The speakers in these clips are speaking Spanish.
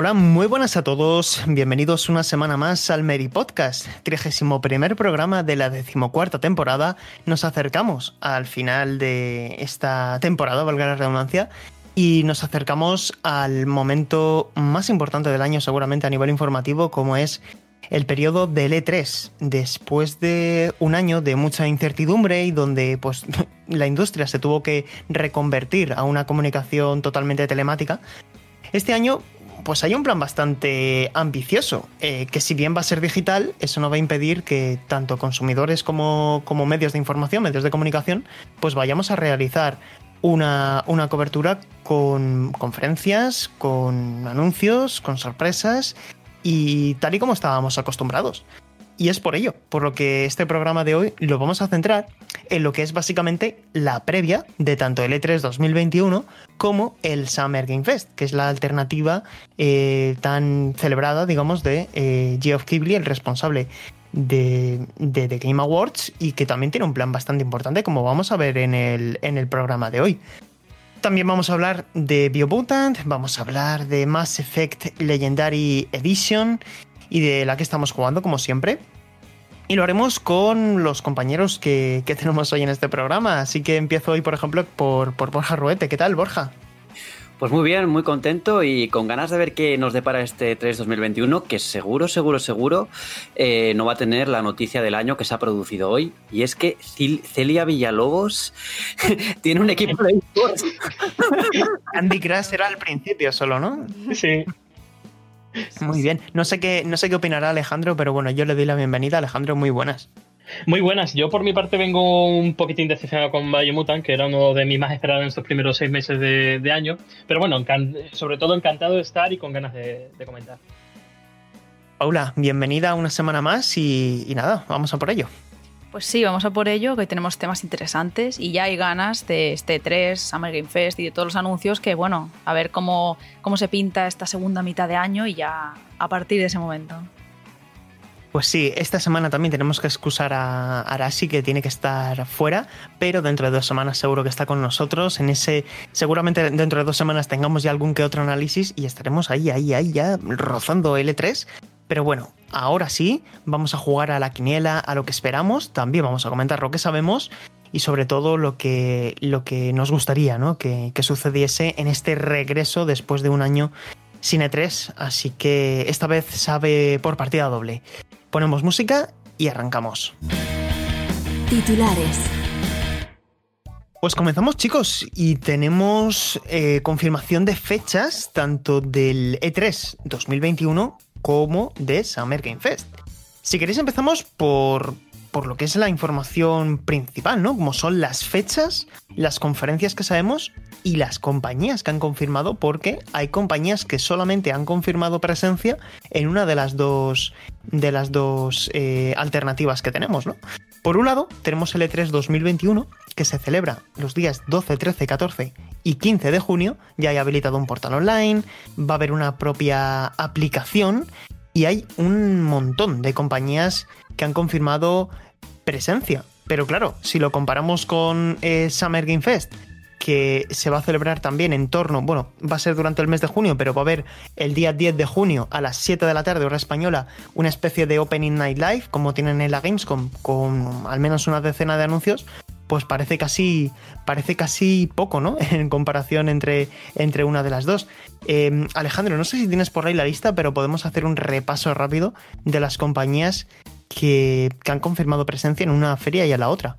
Hola, muy buenas a todos. Bienvenidos una semana más al Mary Podcast, 31 primer programa de la decimocuarta temporada. Nos acercamos al final de esta temporada, valga la redundancia, y nos acercamos al momento más importante del año, seguramente a nivel informativo, como es el periodo del E3, después de un año de mucha incertidumbre y donde pues, la industria se tuvo que reconvertir a una comunicación totalmente telemática. Este año pues hay un plan bastante ambicioso, eh, que si bien va a ser digital, eso no va a impedir que tanto consumidores como, como medios de información, medios de comunicación, pues vayamos a realizar una, una cobertura con conferencias, con anuncios, con sorpresas y tal y como estábamos acostumbrados. Y es por ello, por lo que este programa de hoy lo vamos a centrar en lo que es básicamente la previa de tanto el E3 2021 como el Summer Game Fest, que es la alternativa eh, tan celebrada, digamos, de eh, Geoff Keighley, el responsable de, de, The Game Awards, y que también tiene un plan bastante importante, como vamos a ver en el, en el programa de hoy. También vamos a hablar de Biomutant, vamos a hablar de Mass Effect Legendary Edition y de la que estamos jugando, como siempre. Y lo haremos con los compañeros que, que tenemos hoy en este programa. Así que empiezo hoy, por ejemplo, por, por Borja Ruete. ¿Qué tal, Borja? Pues muy bien, muy contento y con ganas de ver qué nos depara este 3 2021, que seguro, seguro, seguro eh, no va a tener la noticia del año que se ha producido hoy. Y es que Celia Villalobos tiene un equipo de Andy Crash era al principio solo, ¿no? Sí. Muy bien. No sé qué, no sé qué opinará Alejandro, pero bueno, yo le doy la bienvenida. Alejandro, muy buenas. Muy buenas. Yo por mi parte vengo un poquitín decepcionado con Biomutant, que era uno de mis más esperados en estos primeros seis meses de, año. Pero bueno, sobre todo encantado de estar y con ganas de, comentar. Paula, bienvenida una semana más y, y nada, vamos a por ello. Pues sí, vamos a por ello, que tenemos temas interesantes y ya hay ganas de este 3, Summer Game Fest y de todos los anuncios que, bueno, a ver cómo, cómo se pinta esta segunda mitad de año y ya a partir de ese momento. Pues sí, esta semana también tenemos que excusar a Arashi que tiene que estar fuera, pero dentro de dos semanas seguro que está con nosotros. En ese, seguramente dentro de dos semanas tengamos ya algún que otro análisis y estaremos ahí, ahí, ahí ya rozando L3 pero bueno, ahora sí, vamos a jugar a la quiniela, a lo que esperamos, también vamos a comentar lo que sabemos y sobre todo lo que, lo que nos gustaría ¿no? que, que sucediese en este regreso después de un año sin E3, así que esta vez sabe por partida doble. Ponemos música y arrancamos. Titulares. Pues comenzamos chicos y tenemos eh, confirmación de fechas tanto del E3 2021 como de Summer Game Fest. Si queréis empezamos por, por lo que es la información principal, ¿no? Como son las fechas, las conferencias que sabemos y las compañías que han confirmado, porque hay compañías que solamente han confirmado presencia en una de las dos, de las dos eh, alternativas que tenemos, ¿no? Por un lado, tenemos el E3 2021, que se celebra los días 12, 13, 14 y 15 de junio. Ya hay habilitado un portal online, va a haber una propia aplicación y hay un montón de compañías que han confirmado presencia. Pero claro, si lo comparamos con eh, Summer Game Fest, que se va a celebrar también en torno, bueno, va a ser durante el mes de junio, pero va a haber el día 10 de junio a las 7 de la tarde, hora española, una especie de Opening Night Live, como tienen en la Gamescom, con al menos una decena de anuncios, pues parece casi, parece casi poco, ¿no? En comparación entre, entre una de las dos. Eh, Alejandro, no sé si tienes por ahí la lista, pero podemos hacer un repaso rápido de las compañías que, que han confirmado presencia en una feria y a la otra.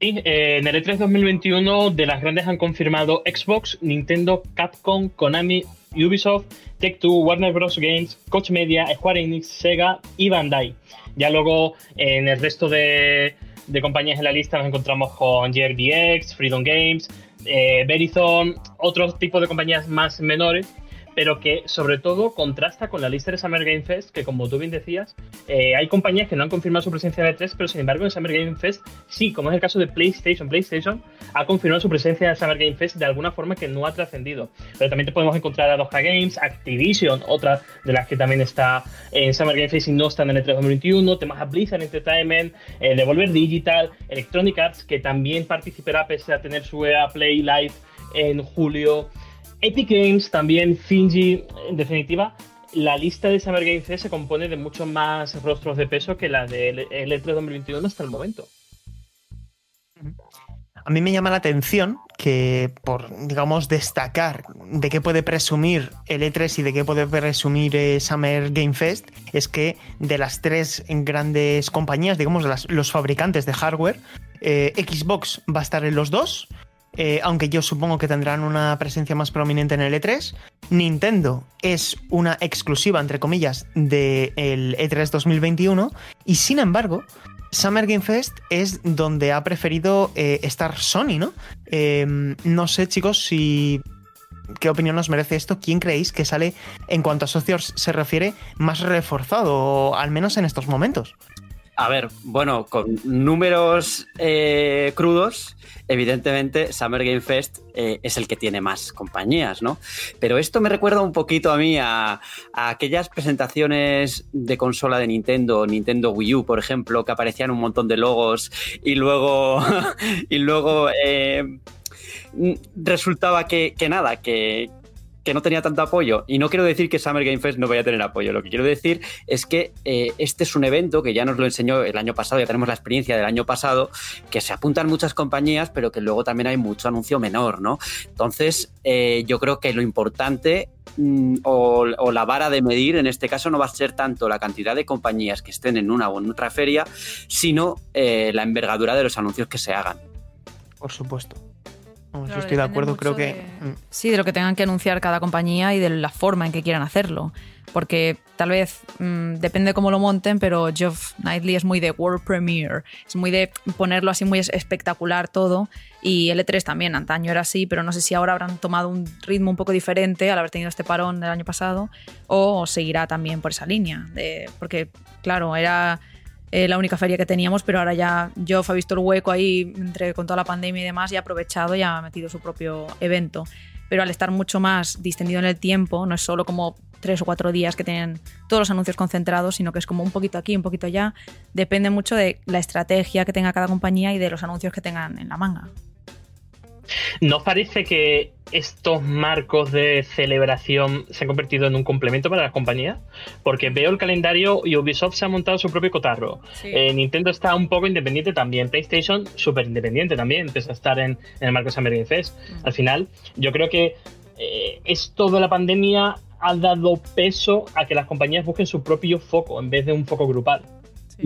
Eh, en el E3 2021 de las grandes han confirmado Xbox, Nintendo, Capcom, Konami, Ubisoft, Tech2, Warner Bros. Games, Coach Media, Square Enix, Sega y Bandai. Ya luego en el resto de, compañías en la lista nos encontramos con JRBX, Freedom Games, eh, Verizon, otros tipos de compañías más menores pero que sobre todo contrasta con la lista de Summer Game Fest, que como tú bien decías, eh, hay compañías que no han confirmado su presencia en E3, pero sin embargo en Summer Game Fest sí, como es el caso de PlayStation. PlayStation ha confirmado su presencia en Summer Game Fest de alguna forma que no ha trascendido. Pero también te podemos encontrar a 2K Games, Activision, otra de las que también está en Summer Game Fest y no están en E3 2021, temas a Blizzard Entertainment, eh, Devolver Digital, Electronic Arts, que también participará pese a tener su EA Play Live en julio. Epic Games, también Finji, en definitiva, la lista de Summer Game Fest se compone de muchos más rostros de peso que la del E3 2021 hasta el momento. A mí me llama la atención que, por, digamos, destacar de qué puede presumir el E3 y de qué puede presumir eh, Summer Game Fest, es que de las tres grandes compañías, digamos, los fabricantes de hardware, eh, Xbox va a estar en los dos, eh, aunque yo supongo que tendrán una presencia más prominente en el E3. Nintendo es una exclusiva, entre comillas, del E3 2021 y sin embargo... Summer Game Fest es donde ha preferido eh, estar Sony, ¿no? Em, no sé, chicos, si ¿Qué opinión nos merece esto? ¿Quién creéis que sale, en cuanto a socios se refiere, más reforzado, al menos en estos momentos? A ver, bueno, con números eh, crudos, evidentemente Summer Game Fest eh, es el que tiene más compañías, ¿no? Pero esto me recuerda un poquito a mí a, aquellas presentaciones de consola de Nintendo, Nintendo Wii U, por ejemplo, que aparecían un montón de logos y luego, y luego eh, resultaba que, que nada, que, que no tenía tanto apoyo. Y no quiero decir que Summer Game Fest no vaya a tener apoyo. Lo que quiero decir es que eh, este es un evento que ya nos lo enseñó el año pasado, ya tenemos la experiencia del año pasado, que se apuntan muchas compañías, pero que luego también hay mucho anuncio menor, ¿no? Entonces, eh, yo creo que lo importante mm, o, la vara de medir en este caso no va a ser tanto la cantidad de compañías que estén en una o en otra feria, sino eh, la envergadura de los anuncios que se hagan. Por supuesto yo estoy de acuerdo, creo que... Mm. Sí, de lo que tengan que anunciar cada compañía y de la forma en que quieran hacerlo. Porque tal vez mm, depende cómo lo monten, pero Geoff Knightley es muy de World Premiere. Es muy de ponerlo así muy espectacular todo. Y L3 también, antaño era así, pero no sé si ahora habrán tomado un ritmo un poco diferente al haber tenido este parón del año pasado o seguirá también por esa línea. De, porque, claro, era eh, la única feria que teníamos, pero ahora ya Geoff ha visto el hueco ahí entre, con toda la pandemia y demás y ha aprovechado y ha metido su propio evento. Pero al estar mucho más distendido en el tiempo, no es solo como tres o cuatro días que tienen todos los anuncios concentrados, sino que es como un poquito aquí, un poquito allá. Depende mucho de la estrategia que tenga cada compañía y de los anuncios que tengan en la manga. ¿No parece que estos marcos de celebración se han convertido en un complemento para las compañías? Porque veo el calendario y Ubisoft se ha montado su propio cotarro. Eh, Nintendo está un poco independiente también. PlayStation súper independiente también, empieza a estar en, el marco de Summer Game Fest. Mm. Al final, yo creo que eh, esto de la pandemia ha dado peso a que las compañías busquen su propio foco en vez de un foco grupal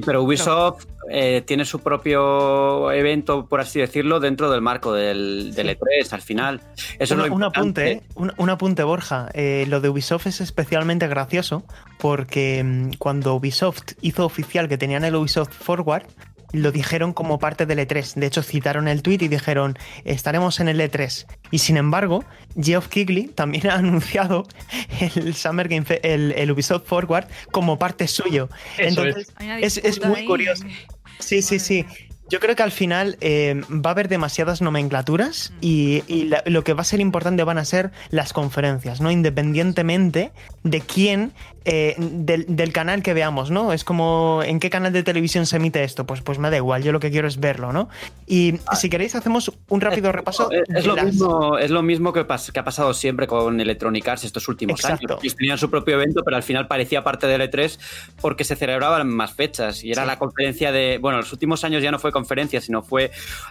pero Ubisoft eh, tiene su propio evento, por así decirlo, dentro del marco del, E3 e al final. Eso un, apunte, ¿eh? un, apunte, Borja. Eh, lo de Ubisoft es especialmente gracioso porque mm, cuando Ubisoft hizo oficial que tenían el Ubisoft Forward, lo dijeron como parte del E3. De hecho, citaron el tweet y dijeron, estaremos en el E3. Y sin embargo, Geoff Keighley también ha anunciado el Summer Game el, Ubisoft Forward como parte suyo. Entonces, es, es, muy curioso. Sí, sí, sí. Yo creo que al final eh, va a haber demasiadas nomenclaturas mm. y, lo que va a ser importante van a ser las conferencias, ¿no? Independientemente de quién, eh, del, canal que veamos, ¿no? Es como, ¿en qué canal de televisión se emite esto? Pues, pues me da igual, yo lo que quiero es verlo, ¿no? Y ah. si queréis hacemos un rápido repaso. Es, lo, mismo, es lo mismo que, que, ha pasado siempre con Electronic Arts estos últimos Exacto. años. Tenían su propio evento, pero al final parecía parte del E3 porque se celebraban más fechas y era la conferencia de, bueno, los últimos años ya no fue conferencia, sino fue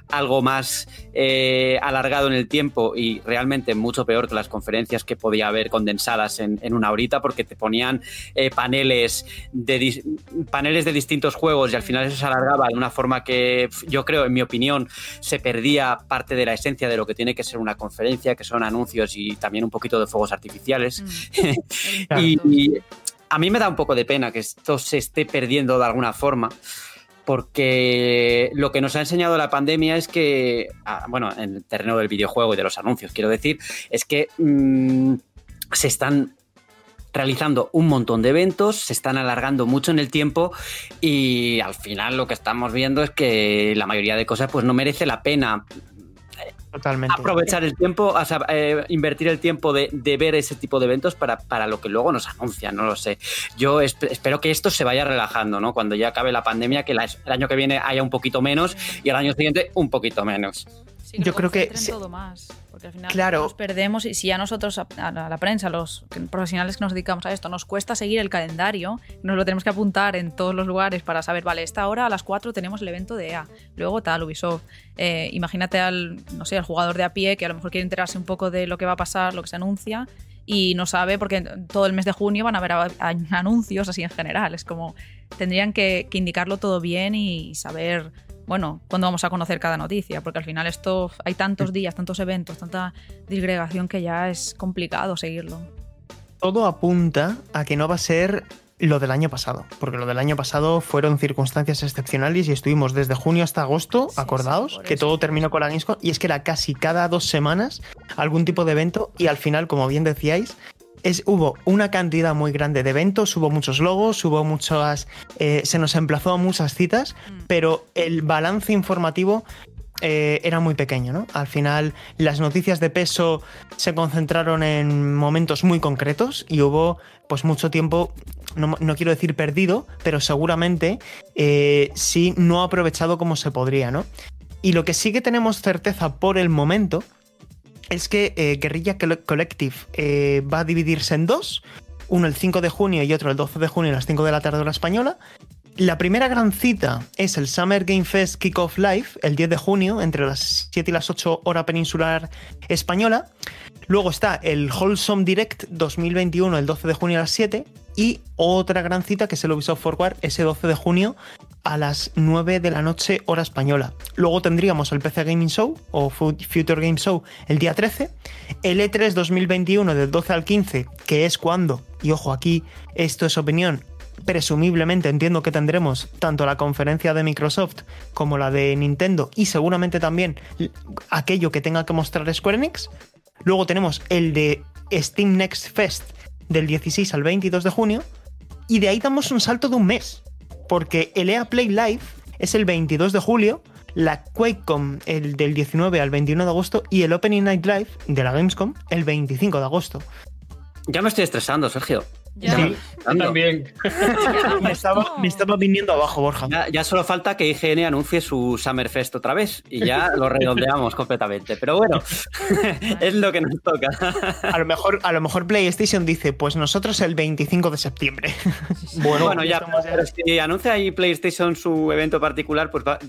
algo más eh, alargado en el tiempo y realmente mucho peor que las conferencias que podía haber condensadas en, una horita porque te ponían eh, paneles, de, paneles de distintos juegos y al final eso se alargaba de una forma que yo creo, en mi opinión, se perdía parte de la esencia de lo que tiene que ser una conferencia, que son anuncios y también un poquito de fuegos artificiales. Mm. y a mí me da un poco de pena que esto se esté perdiendo de alguna forma porque lo que nos ha enseñado la pandemia es que, ah, bueno, en el terreno del videojuego y de los anuncios, quiero decir, es que mmm, se están realizando un montón de eventos, se están alargando mucho en el tiempo y al final lo que estamos viendo es que la mayoría de cosas pues no merece la pena Totalmente. aprovechar el tiempo, eh, invertir el tiempo de, de, ver ese tipo de eventos para, para, lo que luego nos anuncian, no lo sé. Yo esp espero que esto se vaya relajando, ¿no? Cuando ya acabe la pandemia, que el año que viene haya un poquito menos y el año siguiente un poquito menos. Sí, Yo creo que... Todo más, porque al final claro. nos perdemos y si a nosotros, a la, a la prensa, los profesionales que nos dedicamos a esto, nos cuesta seguir el calendario, nos lo tenemos que apuntar en todos los lugares para saber, vale, esta hora a las 4 tenemos el evento de EA, luego tal, Ubisoft. Eh, imagínate al, no sé, al jugador de a pie que a lo mejor quiere enterarse un poco de lo que va a pasar, lo que se anuncia y no sabe porque todo el mes de junio van a haber anuncios así en general. Es como tendrían que, que indicarlo todo bien y saber bueno, cuándo vamos a conocer cada noticia, porque al final esto hay tantos días, tantos eventos, tanta disgregación que ya es complicado seguirlo. Todo apunta a que no va a ser lo del año pasado, porque lo del año pasado fueron circunstancias excepcionales y estuvimos desde junio hasta agosto, sí, acordaos, sí, que eso. todo terminó con la Gamescom y es que era casi cada dos semanas algún tipo de evento y al final, como bien decíais, es, hubo una cantidad muy grande de eventos, hubo muchos logos, hubo muchas. Eh, se nos emplazó a muchas citas, mm. pero el balance informativo eh, era muy pequeño, ¿no? Al final, las noticias de peso se concentraron en momentos muy concretos y hubo, pues, mucho tiempo. No, no quiero decir perdido, pero seguramente eh, sí no aprovechado como se podría, ¿no? Y lo que sí que tenemos certeza por el momento es que eh, Guerrilla Collective eh, va a dividirse en dos, uno el 5 de junio y otro el 12 de junio a las 5 de la tarde hora española. La primera gran cita es el Summer Game Fest Kickoff Live, el 10 de junio, entre las 7 y las 8 hora peninsular española. Luego está el Wholesome Direct 2021, el 12 de junio a las 7. Y otra gran cita que es el Ubisoft Forward, ese 12 de junio a las 9 de la noche hora española. Luego tendríamos el PC Gaming Show o Future Game Show el día 13, el E3 2021 del 12 al 15, que es cuando, y ojo aquí, esto es opinión, presumiblemente entiendo que tendremos tanto la conferencia de Microsoft como la de Nintendo y seguramente también aquello que tenga que mostrar Square Enix. Luego tenemos el de Steam Next Fest del 16 al 22 de junio y de ahí damos un salto de un mes porque el EA Play Live es el 22 de julio, la QuakeCon el del 19 al 21 de agosto y el Opening Night Live de la Gamescom el 25 de agosto. Ya me estoy estresando, Sergio. Ya. Sí, también. me, estaba, me, estaba, viniendo abajo, Borja. Ya, ya, solo falta que IGN anuncie su Summerfest otra vez y ya lo redondeamos completamente. Pero bueno, es lo que nos toca. A lo, mejor, a lo mejor PlayStation dice, pues nosotros el 25 de septiembre. bueno, bueno ya, pero si anuncia ahí PlayStation su evento particular, pues va,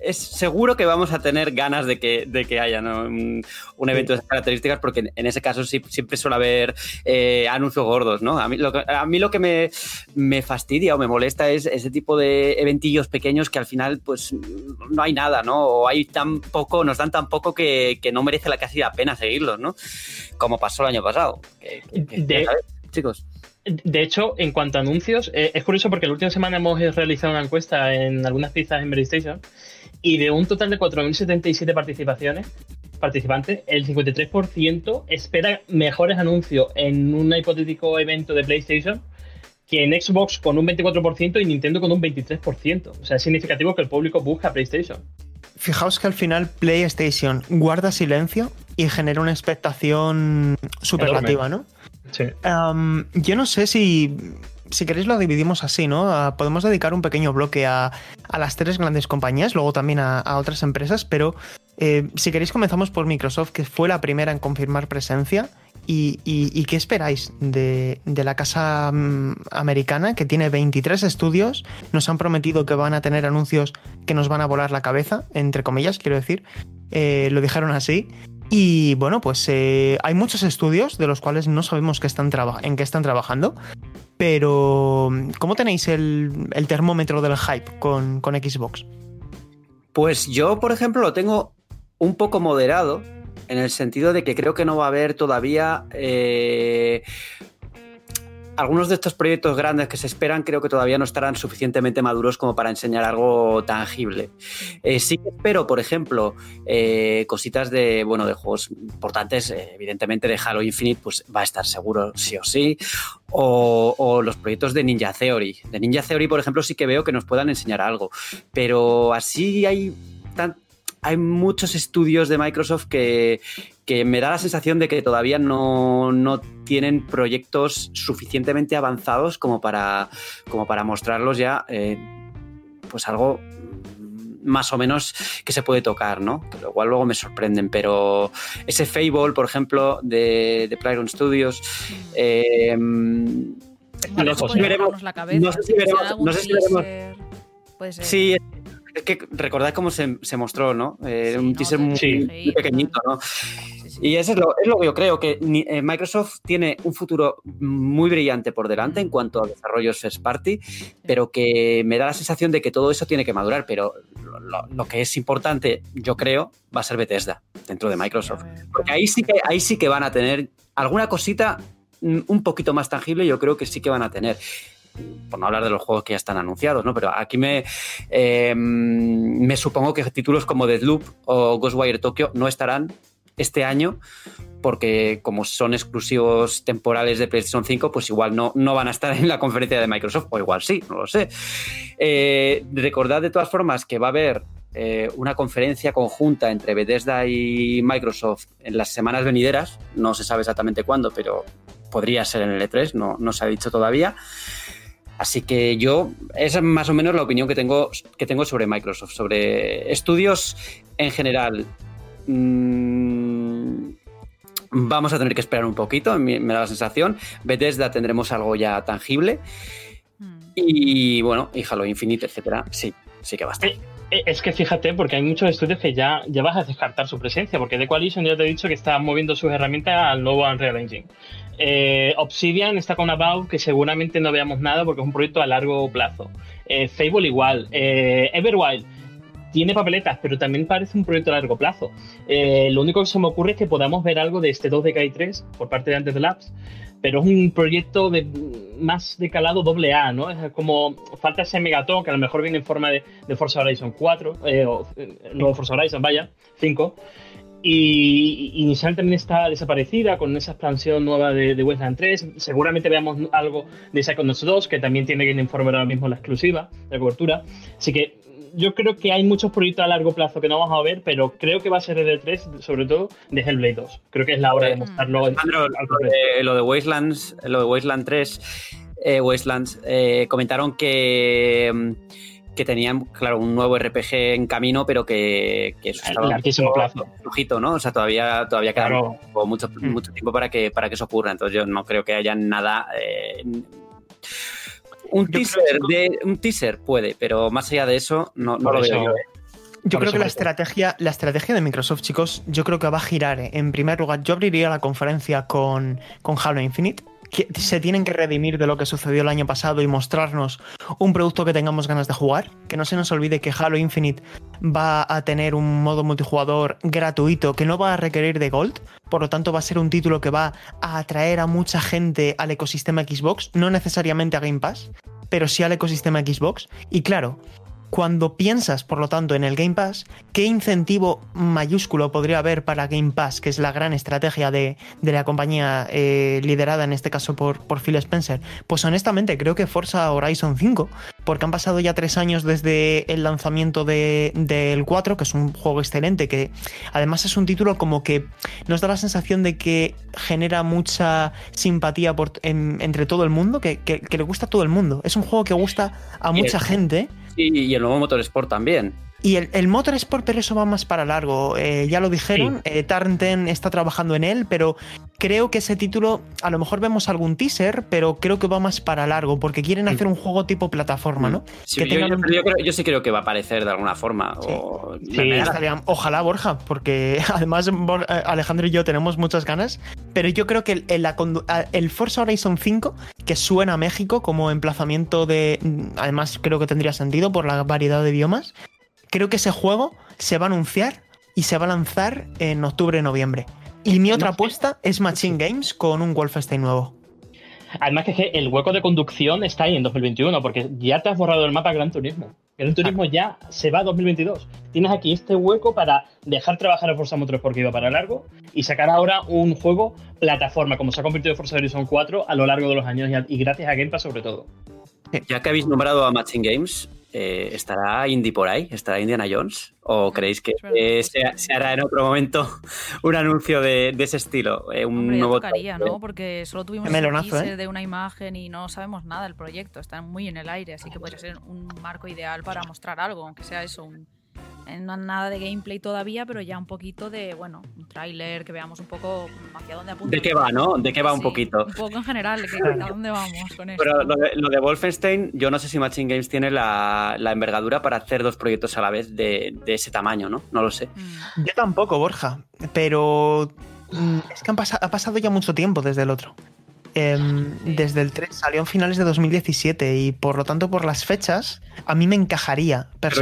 es seguro que vamos a tener ganas de que, de que haya ¿no? un, un, evento de esas características, porque en, en ese caso sí, siempre suele haber eh, anuncios gordos, ¿no? A mí lo que, a mí lo que me, me, fastidia o me molesta es ese tipo de eventillos pequeños que al final, pues, no hay nada, ¿no? O hay tan poco, nos dan tan poco que, que no merece la casi la pena seguirlos, ¿no? Como pasó el año pasado. Que, que, de, chicos. De hecho, en cuanto a anuncios, eh, es curioso porque la última semana hemos realizado una encuesta en algunas pizzas en Playstation y de un total de 4.077 participaciones, participantes, el 53% espera mejores anuncios en un hipotético evento de PlayStation que en Xbox con un 24% y Nintendo con un 23%. O sea, es significativo que el público busca PlayStation. Fijaos que al final PlayStation guarda silencio y genera una expectación superlativa, ¿no? Sí. Um, yo no sé si si queréis lo dividimos así, ¿no? Uh, podemos dedicar un pequeño bloque a, a, las tres grandes compañías, luego también a, a otras empresas, pero eh, si queréis comenzamos por Microsoft, que fue la primera en confirmar presencia. ¿Y, qué esperáis de, la casa um, americana, que tiene 23 estudios? Nos han prometido que van a tener anuncios que nos van a volar la cabeza, entre comillas, quiero decir. Eh, lo dijeron así. Y bueno, pues eh, hay muchos estudios de los cuales no sabemos que están en qué están trabajando. Pero, ¿cómo tenéis el, termómetro del hype con, Xbox? Pues yo, por ejemplo, lo tengo un poco moderado, en el sentido de que creo que no va a haber todavía. Eh... algunos de estos proyectos grandes que se esperan creo que todavía no estarán suficientemente maduros como para enseñar algo tangible. Eh, sí que espero, por ejemplo, eh, cositas de, bueno, de juegos importantes, evidentemente de Halo Infinite, pues va a estar seguro sí o sí, o, o, los proyectos de Ninja Theory. De Ninja Theory, por ejemplo, sí que veo que nos puedan enseñar algo, pero así hay hay muchos estudios de Microsoft que, que me da la sensación de que todavía no, no, tienen proyectos suficientemente avanzados como para, como para mostrarlos ya, eh, pues algo más o menos que se puede tocar, ¿no? Lo cual luego me sorprenden, pero ese Fable, por ejemplo, de, de Playground Studios, eh, no, sé si veremos, no sé si veremos, no sé si veremos Sí, es que recordad cómo se, se mostró, ¿no? Eh, sí, un teaser muy, sí. muy, pequeñito, ¿no? Sí, y eso es lo, es lo, que yo creo, que eh, Microsoft tiene un futuro muy brillante por delante en cuanto a desarrollos first party, pero que me da la sensación de que todo eso tiene que madurar, pero lo, lo que es importante, yo creo, va a ser Bethesda dentro de Microsoft. Porque ahí sí que, ahí sí que van a tener alguna cosita mm, un poquito más tangible, yo creo que sí que van a tener por no hablar de los juegos que ya están anunciados, ¿no? Pero aquí me, eh, me supongo que títulos como Deadloop o Ghostwire Tokyo no estarán este año porque como son exclusivos temporales de PlayStation 5, pues igual no, no van a estar en la conferencia de Microsoft, o igual sí, no lo sé. Eh, recordad de todas formas que va a haber eh, una conferencia conjunta entre Bethesda y Microsoft en las semanas venideras, no se sabe exactamente cuándo, pero podría ser en el E3, no, no se ha dicho todavía. Así que yo, esa es más o menos la opinión que tengo, que tengo sobre Microsoft, sobre estudios en general. Mmm, vamos a tener que esperar un poquito, me da la sensación. Bethesda tendremos algo ya tangible. Mm. Y bueno, y Halo Infinite, etcétera, sí, sí que va a estar. Es que fíjate, porque hay muchos estudios que ya, ya vas a descartar su presencia, porque The Coalition ya te he dicho que está moviendo sus herramientas al nuevo Unreal Engine. Eh, Obsidian está con About, que seguramente no veamos nada porque es un proyecto a largo plazo. Eh, Fable igual. Eh, Everwild tiene papeletas, pero también parece un proyecto a largo plazo. Lo único que se me ocurre es que podamos ver algo de este 2 de 3 por parte de Antes de Labs, pero es un proyecto de más de calado doble A, ¿no? Es como falta ese megatón que a lo mejor viene en forma de, Forza Horizon 4, eh, o nuevo Forza Horizon, vaya, 5. Y, Initial también está desaparecida con esa expansión nueva de, de Westland 3. Seguramente veamos algo de Psychonauts 2, que también tiene que informar ahora mismo la exclusiva, la cobertura. Así que yo creo que hay muchos proyectos a largo plazo que no vamos a ver, pero creo que va a ser el de 3, sobre todo de Hellblade 2. Creo que es la hora de mostrarlo. Alejandro, lo, de, lo de Wastelands, lo de Wasteland 3, eh, Wastelands, eh, comentaron que que tenían, claro, un nuevo RPG en camino, pero que, que eso estaba larguísimo plazo. Flujito, ¿no? O sea, todavía, todavía queda claro. mucho, Mm. mucho tiempo para que, para que eso ocurra. Entonces yo no creo que haya nada... Eh, un teaser, de, un teaser puede, pero más allá de eso, no, no lo veo yo. ¿eh? Yo creo que la estrategia, la estrategia de Microsoft, chicos, yo creo que va a girar. ¿eh? En primer lugar, yo abriría la conferencia con, con Halo Infinite. Se tienen que redimir de lo que sucedió el año pasado y mostrarnos un producto que tengamos ganas de jugar. Que no se nos olvide que Halo Infinite va a tener un modo multijugador gratuito que no va a requerir de Gold. Por lo tanto, va a ser un título que va a atraer a mucha gente al ecosistema Xbox, no necesariamente a Game Pass, pero sí al ecosistema Xbox. Y claro, cuando piensas, por lo tanto, en el Game Pass, ¿qué incentivo mayúsculo podría haber para Game Pass, que es la gran estrategia de, de la compañía eh, liderada en este caso por, por, Phil Spencer? Pues honestamente creo que Forza Horizon 5, porque han pasado ya tres años desde el lanzamiento del de, 4, que es un juego excelente, que además es un título como que nos da la sensación de que genera mucha simpatía por, en, entre todo el mundo, que, que, que, le gusta a todo el mundo. Es un juego que gusta a mucha gente. Y, el nuevo Motorsport también. Y el, el Motorsport, pero eso va más para largo. Eh, ya lo dijeron, sí. eh, Tarnten está trabajando en él, pero creo que ese título, a lo mejor vemos algún teaser, pero creo que va más para largo, porque quieren hacer un juego tipo plataforma, ¿no? Sí, que yo, yo, un... yo, creo, yo, sí creo que va a aparecer de alguna forma. Sí. O... Estaría, ojalá, Borja, porque además eh, Alejandro y yo tenemos muchas ganas, pero yo creo que el, el, el Forza Horizon 5, que suena a México como emplazamiento de... Además creo que tendría sentido por la variedad de idiomas, creo que ese juego se va a anunciar y se va a lanzar en octubre-noviembre. Y mi otra apuesta es Machine Games con un Wolfenstein nuevo. Además que, es que el hueco de conducción está ahí en 2021, porque ya te has borrado el mapa Gran Turismo. Gran Turismo ya se va a 2022. Tienes aquí este hueco para dejar trabajar a Forza Motorsport porque iba para largo y sacar ahora un juego plataforma, como se ha convertido Forza Horizon 4 a lo largo de los años y gracias a Game Pass sobre todo. Ya que habéis nombrado a Matching Games, eh, ¿estará Indy por ahí? ¿Estará Indiana Jones? ¿O creéis que eh, se, hará en otro momento un anuncio de, ese estilo? Eh, un Hombre, nuevo tocaría, ¿no? Porque solo tuvimos un teaser ¿eh? de una imagen y no sabemos nada del proyecto. Está muy en el aire, así que podría ser un marco ideal para mostrar algo, aunque sea eso, un, no nada de gameplay todavía, pero ya un poquito de, bueno, un tráiler, que veamos un poco hacia dónde apunta. ¿De qué va, no? ¿De qué va un poquito? Un poco en general, de a dónde vamos con esto. Pero lo de, lo de, Wolfenstein, yo no sé si Machine Games tiene la, la envergadura para hacer dos proyectos a la vez de, de ese tamaño, ¿no? No lo sé. Mm. Yo tampoco, Borja, pero mm, es que han pas ha pasado ya mucho tiempo desde el otro. Eh, desde el 3 salió en finales de 2017 y por lo tanto por las fechas a mí me encajaría. Pero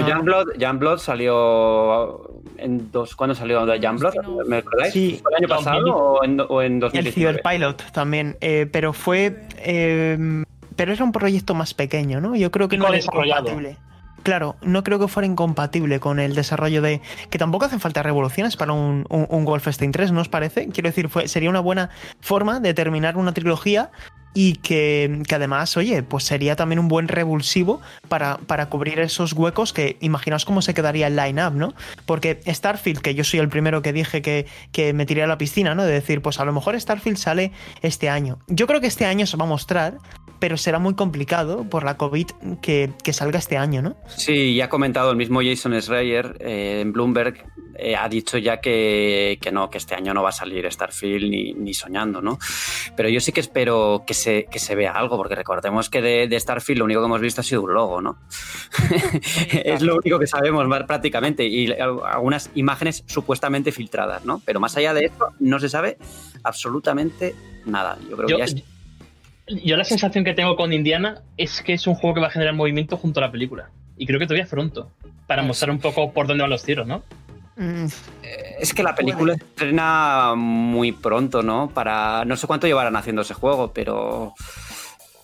Youngblood, salió en dos, ¿cuándo salió Youngblood? ¿Me acordáis? Sí. ¿Fue el año pasado o en, o en 2019? El Cyberpilot también, eh, pero fue... Eh, pero era un proyecto más pequeño, ¿no? Yo creo que no era compatible. Claro, no creo que fuera incompatible con el desarrollo de. Que tampoco hacen falta revoluciones para un, un, un Wolfenstein 3, ¿no os parece? Quiero decir, sería una buena forma de terminar una trilogía y que, que, además, oye, pues sería también un buen revulsivo para, para cubrir esos huecos que imaginaos cómo se quedaría el line-up, ¿no? Porque Starfield, que yo soy el primero que dije que, que me tiré a la piscina, ¿no? De decir, pues a lo mejor Starfield sale este año. Yo creo que este año se va a mostrar, pero será muy complicado por la COVID que, que salga este año, ¿no? Sí, ya ha comentado el mismo Jason Schreier eh, en Bloomberg, eh, ha dicho ya que, que, no, que este año no va a salir Starfield ni, ni soñando, ¿no? Pero yo sí que espero que se, que se vea algo, porque recordemos que de, de, Starfield lo único que hemos visto ha sido un logo, ¿no? es lo único que sabemos prácticamente y algunas imágenes supuestamente filtradas, ¿no? Pero más allá de esto no se sabe absolutamente nada. Yo creo yo, que ya es... Yo la sensación que tengo con Indiana es que es un juego que va a generar movimiento junto a la película. Y creo que todavía es pronto, para mostrar un poco por dónde van los tiros, ¿no? Mm. Es que la película bueno. estrena muy pronto, ¿no? Para. No sé cuánto llevarán haciendo ese juego, pero.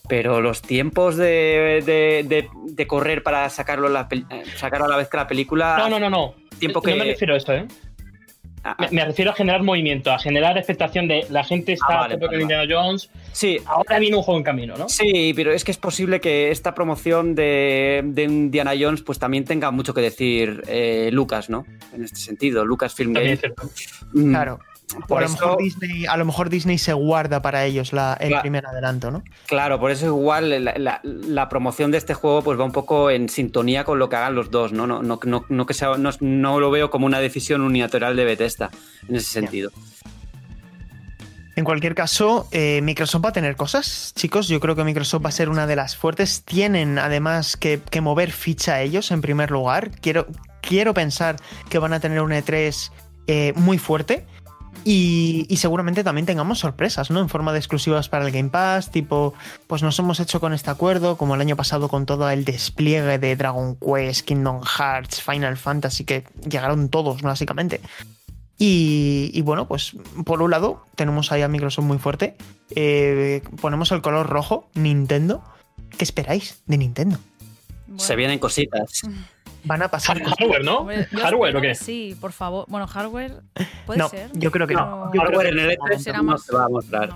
Pero los tiempos de, de, de, de correr para sacarlo, la, sacarlo a la vez que la película. No, no, no, no. Tiempo que... No me refiero a esto, ¿eh? Ah, me, me, refiero a generar movimiento, a generar expectación de la gente está ah, vale, Indiana Jones. Sí. Ahora viene un juego en camino, ¿no? Sí, pero es que es posible que esta promoción de, de Indiana Jones pues también tenga mucho que decir eh, Lucas, ¿no? En este sentido, Lucas Film. Mm. Claro. Por a, lo eso, Disney, a, lo mejor Disney, se guarda para ellos la, el claro, primer adelanto, ¿no? Claro, por eso igual la, la, la, promoción de este juego pues va un poco en sintonía con lo que hagan los dos, ¿no? No, no, no, no que sea, no, no, lo veo como una decisión unilateral de Bethesda en ese sentido. En cualquier caso, eh, Microsoft va a tener cosas, chicos. Yo creo que Microsoft va a ser una de las fuertes. Tienen además que, que mover ficha a ellos en primer lugar. Quiero, quiero pensar que van a tener un E3 eh, muy fuerte. Y, y, seguramente también tengamos sorpresas, ¿no? En forma de exclusivas para el Game Pass, tipo, pues nos hemos hecho con este acuerdo, como el año pasado con todo el despliegue de Dragon Quest, Kingdom Hearts, Final Fantasy, que llegaron todos, básicamente. Y, y, bueno, pues por un lado tenemos ahí a Microsoft muy fuerte. Eh, ponemos el color rojo, Nintendo. ¿Qué esperáis de Nintendo? Bueno. Se vienen cositas. Van a pasar hardware, ¿no? ¿Hardware o qué? Sí, por favor. Bueno, hardware puede no, ser. Yo creo que no. Yo hardware creo en el E3 no más... se va a mostrar.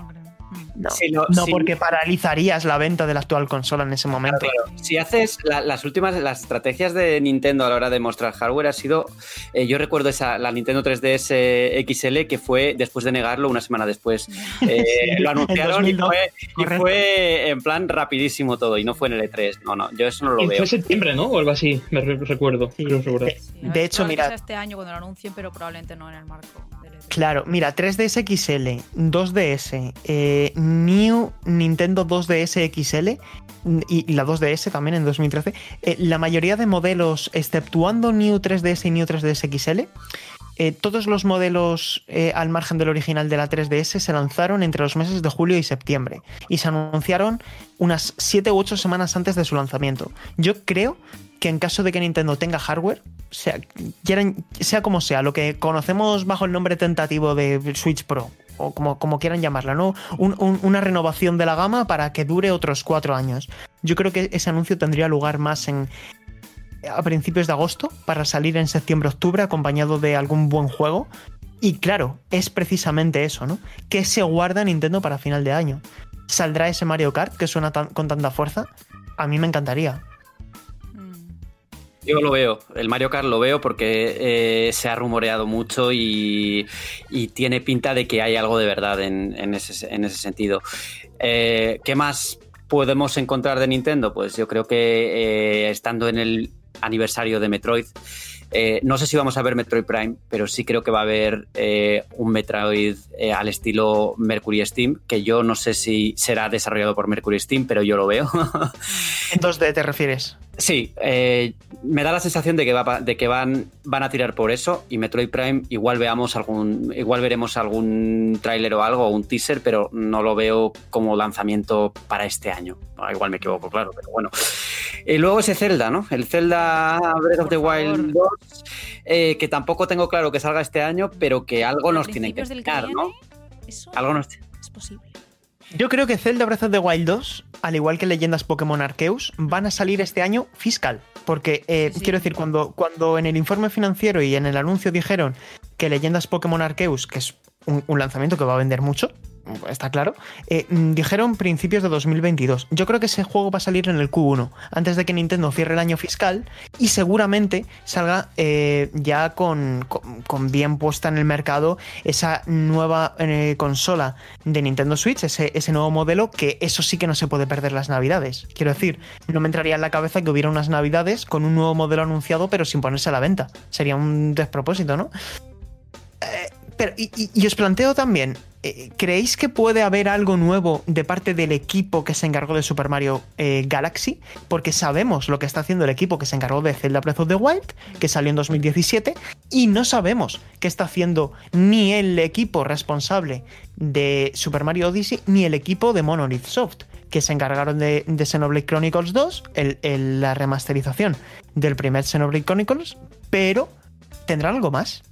No, no, porque paralizarías la venta de la actual consola en ese momento. Claro, claro. Si haces la, las últimas, las estrategias de Nintendo a la hora de mostrar hardware ha sido, eh, yo recuerdo esa, la Nintendo 3DS XL que fue después de negarlo una semana después. Eh, sí, lo anunciaron y fue, y fue, en plan rapidísimo todo y no fue en el E3. No, no, yo eso no lo y veo. Fue septiembre, ¿no? O algo así, me recuerdo. Sí. De, de hecho, mira. este año cuando lo anuncien, pero probablemente no en el marco. Claro, mira, 3DS XL, 2DS, eh, New Nintendo 2DS XL y, la 2DS también en 2013. Eh, la mayoría de modelos, exceptuando New 3DS y New 3DS XL, eh, todos los modelos al margen del original de la 3DS se lanzaron entre los meses de julio y septiembre y se anunciaron unas 7 u 8 semanas antes de su lanzamiento. Yo creo que en caso de que Nintendo tenga hardware, sea, como sea, lo que conocemos bajo el nombre tentativo de Switch Pro, o como, como quieran llamarla, ¿no? una renovación de la gama para que dure otros cuatro años. Yo creo que ese anuncio tendría lugar más en a principios de agosto para salir en septiembre-octubre acompañado de algún buen juego. Y claro, es precisamente eso, ¿no? ¿Qué se guarda Nintendo para final de año? ¿Saldrá ese Mario Kart que suena con tanta fuerza? A mí me encantaría. Yo lo veo, el Mario Kart lo veo porque eh, se ha rumoreado mucho y, tiene pinta de que hay algo de verdad en, ese, sentido. Eh, ¿Qué más podemos encontrar de Nintendo? Pues yo creo que eh, estando en el aniversario de Metroid, no sé si vamos a ver Metroid Prime, pero sí creo que va a haber un Metroid al estilo Mercury Steam, que yo no sé si será desarrollado por Mercury Steam, pero yo lo veo. ¿En 2D te refieres? Sí, eh, me da la sensación de que, va, de que van, van a tirar por eso y Metroid Prime igual veamos algún, igual veremos algún tráiler o algo, o un teaser, pero no lo veo como lanzamiento para este año. igual me equivoco, claro, pero bueno. Y luego ese Zelda, ¿no? El Zelda Breath of the Wild 2, eh, que tampoco tengo claro que salga este año, pero que algo nos tiene que explicar, ¿no? algo nos... es posible. Yo creo que Zelda Breath of the Wild 2, al igual que Leyendas Pokémon Arceus, van a salir este año fiscal. Porque, eh, quiero decir, cuando, cuando en el informe financiero y en el anuncio dijeron que Leyendas Pokémon Arceus, que es un lanzamiento que va a vender mucho, está claro, eh, mm, dijeron principios de 2022. Yo creo que ese juego va a salir en el Q1, antes de que Nintendo cierre el año fiscal y seguramente salga eh, ya con, bien puesta en el mercado esa nueva eh, consola de Nintendo Switch, ese, ese nuevo modelo, que eso sí que no se puede perder las navidades. Quiero decir, no me entraría en la cabeza que hubiera unas navidades con un nuevo modelo anunciado pero sin ponerse a la venta. Sería un despropósito, ¿no? pero, y os planteo también, ¿Creéis que puede haber algo nuevo de parte del equipo que se encargó de Super Mario eh, Galaxy? Porque sabemos lo que está haciendo el equipo que se encargó de Zelda Breath of the Wild, que salió en 2017, y no sabemos qué está haciendo ni el equipo responsable de Super Mario Odyssey ni el equipo de Monolith Soft, que se encargaron de, Xenoblade Chronicles 2, la remasterización del primer Xenoblade Chronicles, pero ¿tendrán algo más?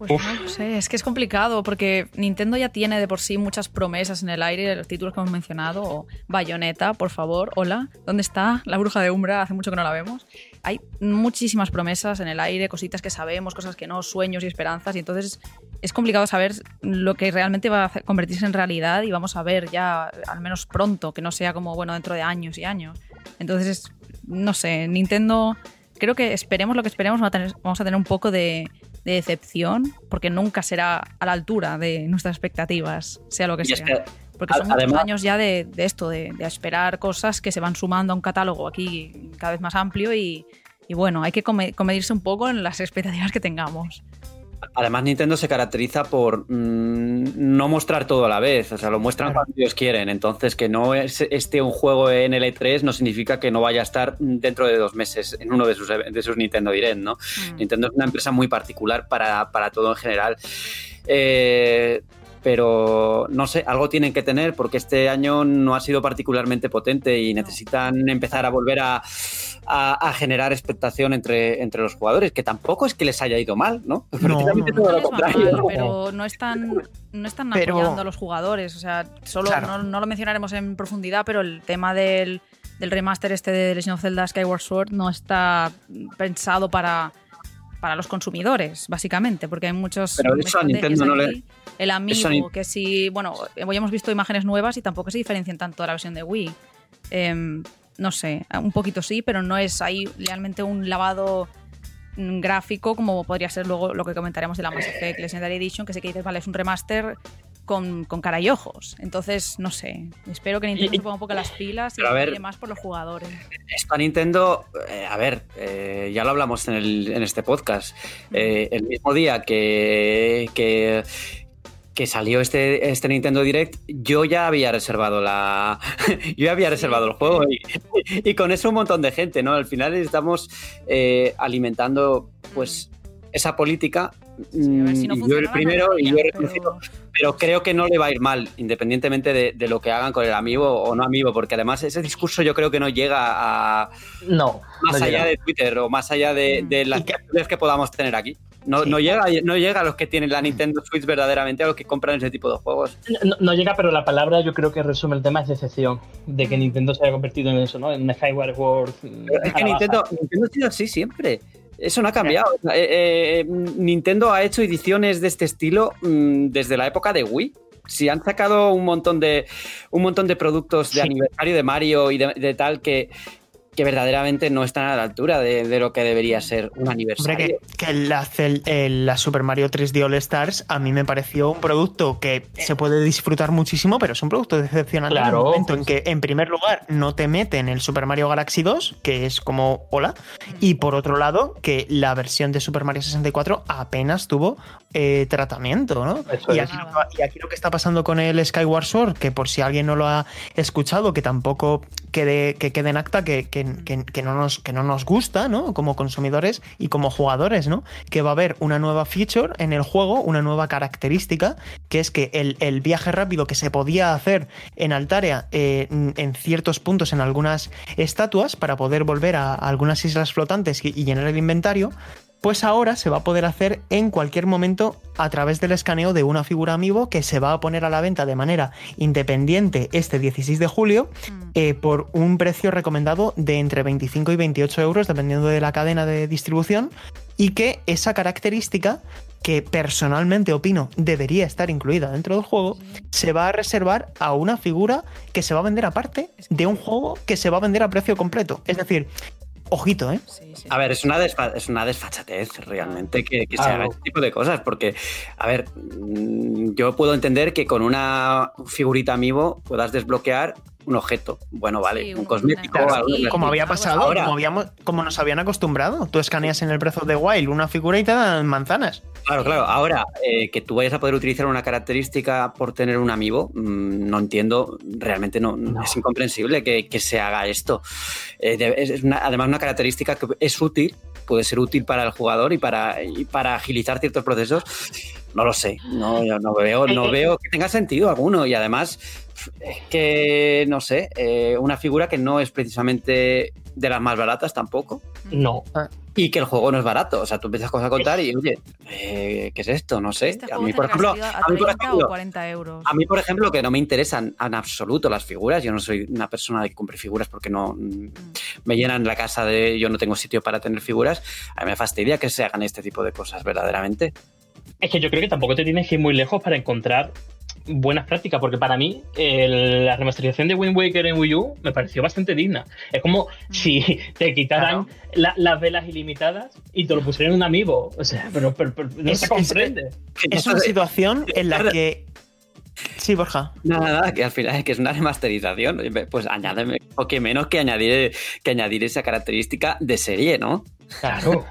Pues no sé, es que es complicado porque Nintendo ya tiene de por sí muchas promesas en el aire, de los títulos que hemos mencionado. Bayonetta, por favor, hola, ¿dónde está la bruja de Umbra? Hace mucho que no la vemos. Hay muchísimas promesas en el aire, cositas que sabemos, cosas que no, sueños y esperanzas, y entonces es complicado saber lo que realmente va a convertirse en realidad y vamos a ver ya, al menos pronto, que no sea como, bueno, dentro de años y años. Entonces, no sé, Nintendo, creo que esperemos lo que esperemos, vamos a tener un poco de de decepción, porque nunca será a la altura de nuestras expectativas, sea lo que sea. porque son muchos años ya de, esto, de, esperar cosas que se van sumando a un catálogo aquí cada vez más amplio y, bueno, hay que comedirse un poco en las expectativas que tengamos. Además, Nintendo se caracteriza por mm, no mostrar todo a la vez, o sea, lo muestran cuando ellos quieren. Entonces, que no esté un juego en el E3 no significa que no vaya a estar dentro de dos meses en uno de sus, de sus Nintendo Direct, ¿no? Mm. Nintendo es una empresa muy particular para, para todo en general. Eh, pero no sé, algo tienen que tener porque este año no ha sido particularmente potente y necesitan empezar a volver a, generar expectación entre, entre los jugadores, que tampoco es que les haya ido mal, ¿no? no, todo lo contrario. pero no están, no están apoyando a los jugadores, o sea, solo no, lo mencionaremos en profundidad, pero el tema del, del remaster este de Legend of Zelda Skyward Sword no está pensado para para los consumidores, básicamente, porque hay muchos... Pero eso a Nintendo no le... El amigo, que sí, bueno, hoy hemos visto imágenes nuevas y tampoco se diferencian tanto de la versión de Wii. Em, no sé, un poquito sí, pero no es ahí realmente un lavado gráfico como podría ser luego lo que comentaremos de la Mass Effect Legendary Edition, que sé que dices, vale, es un remaster con, cara y ojos. Entonces, no sé. Espero que Nintendo se ponga un poco las pilas y ver, más por los jugadores. Está Nintendo, eh, a ver, eh, ya lo hablamos en, el, en este podcast. Eh, el mismo día que, que, que salió este, este Nintendo Direct, yo ya había reservado la. yo ya había reservado el juego y, y, con eso un montón de gente, ¿no? Al final estamos alimentando, pues esa política. Mm, yo el primero y yo he reconocido, pero... creo que no le va a ir mal, independientemente de, lo que hagan con el amigo o no amigo, porque además ese discurso yo creo que no llega a. No. Más allá de Twitter o más allá de, mm. las que podamos tener aquí. No, Sí. no, llega, no llega a los que tienen la Nintendo Switch verdaderamente, a los que compran ese tipo de juegos. No, no llega, pero la palabra yo creo que resume el tema es decepción. De que Nintendo se haya convertido en eso, ¿no? En un Skyward Sword. mm, es que Nintendo. Nintendo ha sido así siempre. Eso no ha cambiado. Eh, eh, Nintendo ha hecho ediciones de este estilo mm, desde la época de Wii. Si han sacado un montón de un montón de productos de Sí. aniversario de Mario y de, de tal que, que verdaderamente no están a la altura de, de lo que debería ser un Hombre, aniversario. que, que la, Cel- el- la Super Mario 3D All Stars a mí me pareció un producto que se puede disfrutar muchísimo, pero es un producto decepcionante en el momento en que, en primer lugar, no te meten el Super Mario Galaxy 2, que es como hola, y por otro lado, que la versión de Super Mario 64 apenas tuvo eh, tratamiento, ¿no? Eso Y aquí, lo que- y aquí lo que está pasando con el Skyward Sword, que por si alguien no lo ha escuchado, que tampoco quede, que quede en acta, que, que- que- que no nos, que no nos gusta, ¿no? Como consumidores y como jugadores, ¿no? Que va a haber una nueva feature en el juego, una nueva característica, que es que el, el viaje rápido que se podía hacer en Altaria eh, en ciertos puntos, en algunas estatuas, para poder volver a, a algunas islas flotantes y- y llenar el inventario, pues ahora se va a poder hacer en cualquier momento a través del escaneo de una figura amiibo que se va a poner a la venta de manera independiente este 16 de julio Mm. eh, por un precio recomendado de entre 25 y 28 euros dependiendo de la cadena de distribución y que esa característica que personalmente opino debería estar incluida dentro del juego se va a reservar a una figura que se va a vender aparte de un juego que se va a vender a precio completo. Es decir, ojito, ¿eh? Sí, sí, A ver, es una, desfa- es una desfachatez realmente que, que se haga este tipo de cosas, porque, a ver, mm, yo puedo entender que con una figurita amiibo puedas desbloquear un objeto. Bueno, vale, Sí, un un- cosmético, una- algo sí. de- Como había pasado, Ahora- como, habíamos, como nos habían acostumbrado. Tú escaneas en el Breath of the Wild una figura y te dan manzanas. Claro, claro. Ahora, eh, que tú vayas a poder utilizar una característica por tener un amiibo, mm, no entiendo, realmente no, No. es incomprensible que, que se haga esto. Eh, de- es es una- además, una característica que es útil, puede ser útil para el jugador y para, y para agilizar ciertos procesos. No lo sé, no, yo no veo, no veo que tenga sentido alguno y además es que, no sé, eh, una figura que no es precisamente de las más baratas tampoco. No. Y que el juego no es barato. O sea, tú empiezas cosas a contar y, oye, eh, ¿qué es esto? No sé. Este a mí, por ejemplo, a mí, por 30 ejemplo, o 40 euros. a mí, por ejemplo, que no me interesan en absoluto las figuras. Yo no soy una persona de que compre figuras porque no mm, me llenan la casa de yo no tengo sitio para tener figuras. A mí me fastidia que se hagan este tipo de cosas, verdaderamente. Es que yo creo que tampoco te tienes que ir muy lejos para encontrar buenas prácticas, porque para mí el- la remasterización de Wind Waker en Wii U me pareció bastante digna. Es como si te quitaran la- las velas ilimitadas y te lo pusieran en un amiibo. O sea, pero, pero- pero no Es- se es- comprende. Es una situación en la que. Sí, Borja. Nada, nada, que al final es que es una remasterización. Pues añádeme, o que menos que añadir, que añadir esa característica de serie, ¿no? Claro.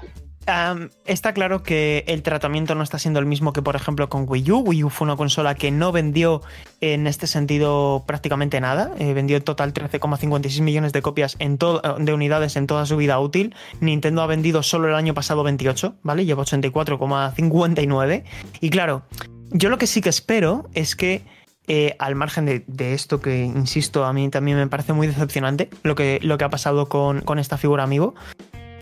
Está claro que el tratamiento no está siendo el mismo que, por ejemplo, con Wii U. Wii U fue una consola que no vendió en este sentido prácticamente nada. Eh, vendió en total 13,56 millones de copias de unidades en toda su vida útil. Nintendo ha vendido solo el año pasado 28, ¿vale? Lleva 84,59. Y claro, yo lo que sí que espero es que eh, al margen de, esto que, insisto, a mí también me parece muy decepcionante lo que, lo que ha pasado con esta figura amigo,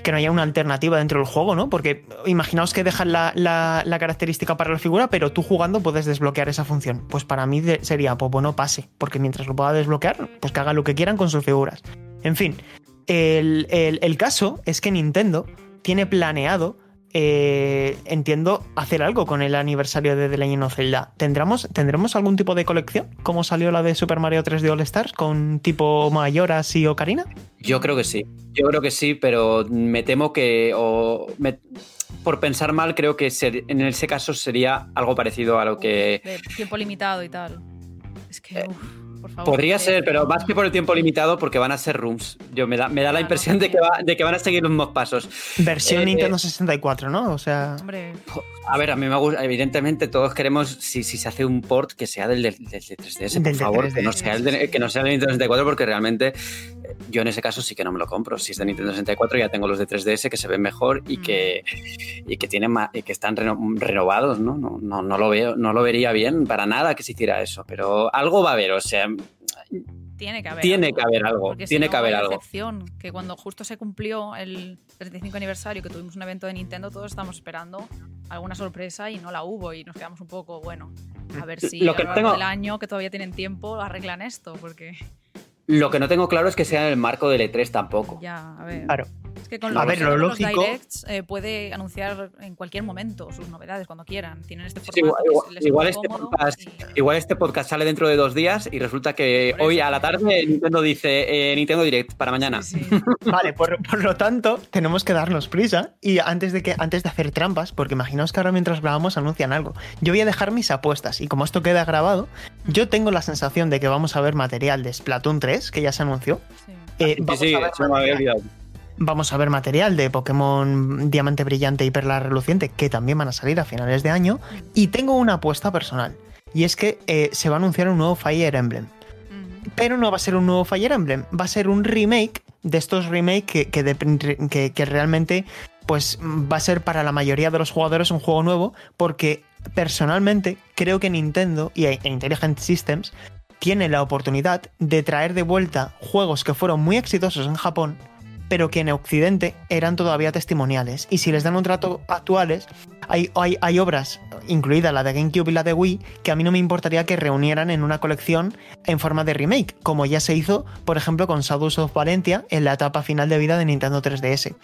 que no haya una alternativa dentro del juego, ¿no? Porque imaginaos que dejan la, la- característica para la figura, pero tú jugando puedes desbloquear esa función. Pues para mí sería, pues bueno, pase, porque mientras lo pueda desbloquear, pues que hagan lo que quieran con sus figuras. En fin, el- el caso es que Nintendo tiene planeado, eh, entiendo, hacer algo con el aniversario de The Legend of Zelda. ¿Tendremos, ¿Tendremos algún tipo de colección? como salió la de Super Mario 3D All Stars con tipo Mayoras y Ocarina? Yo creo que sí. Yo creo que sí, pero me temo que. O me- por pensar mal, creo que ser- en ese caso sería algo parecido a lo que. De tiempo limitado y tal. Es que, uf, por favor. Podría eh, ser, pero más que por el tiempo limitado, porque van a ser rooms. Yo me da, me da la Claro, impresión de que, va- de que van a seguir los mismos pasos. Versión Eh, Nintendo 64, ¿no? O sea. Hombre, A ver, a mí me gusta, evidentemente todos queremos, si, si se hace un port, que sea del, del, del de 3DS, por Del favor, que no 3DS, sea el de, que no sea el Nintendo 64, porque realmente eh, yo en ese caso sí que no me lo compro. Si es de Nintendo 64 ya tengo los de 3DS que se ven mejor y Mm. que, y que tienen ma- y que están reno- renovados, ¿no? No, no, no lo veo, no lo vería bien para nada que se hiciera eso, pero algo va a haber, o sea, tiene que haber. tiene algo. que haber algo, Porque si tiene no, que haber hay algo. decepción, que cuando justo se cumplió el 35 aniversario que tuvimos un evento de Nintendo, todos estamos esperando alguna sorpresa y no la hubo y nos quedamos un poco, bueno, a ver si Lo que a lo tengo- del año, que todavía tienen tiempo, arreglan esto, porque Lo que no tengo claro es que sea en el marco del E3 tampoco. ya, a ver. Claro. Es que con A los, ver, lo los lógico- directs eh, puede anunciar en cualquier momento sus novedades cuando quieran. Tienen este Sí, igual, les este podcast, y- igual este podcast sale dentro de dos días y resulta que hoy a la tarde Nintendo dice eh, Nintendo Direct para mañana. Sí, sí. Vale, por, por lo tanto, tenemos que darnos prisa y antes de que antes de hacer trampas, porque imaginaos que ahora mientras grabamos anuncian algo. Yo voy a dejar mis apuestas y como esto queda grabado, yo tengo la sensación de que vamos a ver material de Splatoon 3, que ya se anunció. sí. Eh, Sí, vamos, sí, a ver se me había material, olvidado. vamos a ver material de Pokémon Diamante Brillante y Perla Reluciente, que también van a salir a finales de año. Y tengo una apuesta personal, y es que eh, se va a anunciar un nuevo Fire Emblem. Pero no va a ser un nuevo Fire Emblem, va a ser un remake de estos remakes que, que, de- que- que realmente pues, va a ser para la mayoría de los jugadores un juego nuevo, porque personalmente creo que Nintendo y e Intelligent Systems tiene la oportunidad de traer de vuelta juegos que fueron muy exitosos en Japón, pero que en Occidente eran todavía testimoniales. Y si les dan un trato actuales, hay, hay, hay obras, incluida la de GameCube y la de Wii, que a mí no me importaría que reunieran en una colección en forma de remake, como ya se hizo, por ejemplo, con Shadows of Valentia en la etapa final de vida de Nintendo 3DS.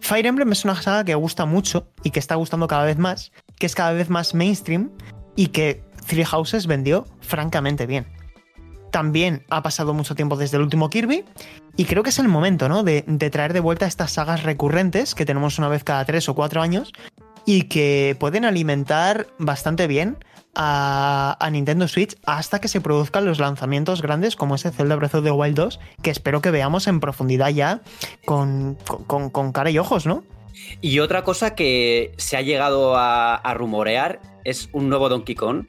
Fire Emblem es una saga que gusta mucho y que está gustando cada vez más, que es cada vez más mainstream y que Three Houses vendió francamente bien. También ha pasado mucho tiempo desde el último Kirby y creo que es el momento, ¿no? De, traer de vuelta estas sagas recurrentes que tenemos una vez cada tres o cuatro años y que pueden alimentar bastante bien a, a Nintendo Switch hasta que se produzcan los lanzamientos grandes como ese Zelda Breath of the Wild 2 que espero que veamos en profundidad ya con, con- con cara y ojos, ¿no? Y otra cosa que se ha llegado a, a rumorear es un nuevo Donkey Kong,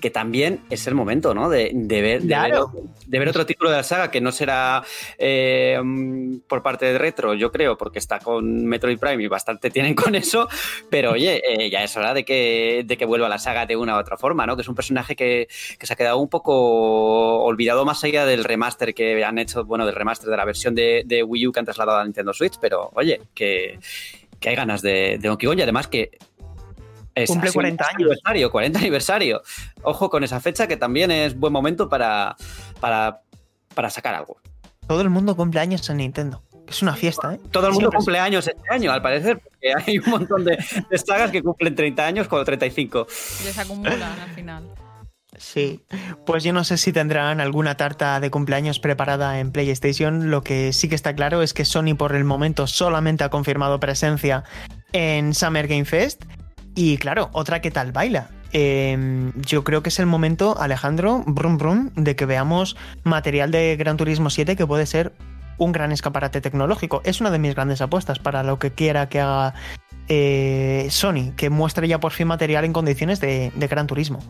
que también es el momento, ¿no? De, de ver, de, ver, de ver otro título de la saga que no será eh, por parte de Retro, yo creo, porque está con Metroid Prime y bastante tienen con eso, pero oye, eh, ya es hora de que, de que vuelva la saga de una u otra forma, ¿no? Que es un personaje que, que se ha quedado un poco olvidado más allá del remaster que han hecho, bueno, del remaster de la versión de, de Wii U que han trasladado a Nintendo Switch, pero oye, que, que hay ganas de, de Donkey Kong y además que es Cumple ha sido 40 un años. Aniversario, 40 aniversario. Ojo con esa fecha que también es buen momento para, para, para sacar algo. Todo el mundo cumple años en Nintendo. Es una fiesta, ¿eh? Todo el mundo Siempre es- cumple años este año, al parecer, porque hay un montón de, de sagas que cumplen 30 años con 35. Y les acumulan al final. Sí, pues yo no sé si tendrán alguna tarta de cumpleaños preparada en PlayStation. Lo que sí que está claro es que Sony por el momento solamente ha confirmado presencia en Summer Game Fest. Y claro, otra que tal baila. Eh, yo creo que es el momento, Alejandro, brum brum, de que veamos material de Gran Turismo 7 que puede ser un gran escaparate tecnológico. Es una de mis grandes apuestas para lo que quiera que haga eh, Sony, que muestre ya por fin material en condiciones de Gran Turismo.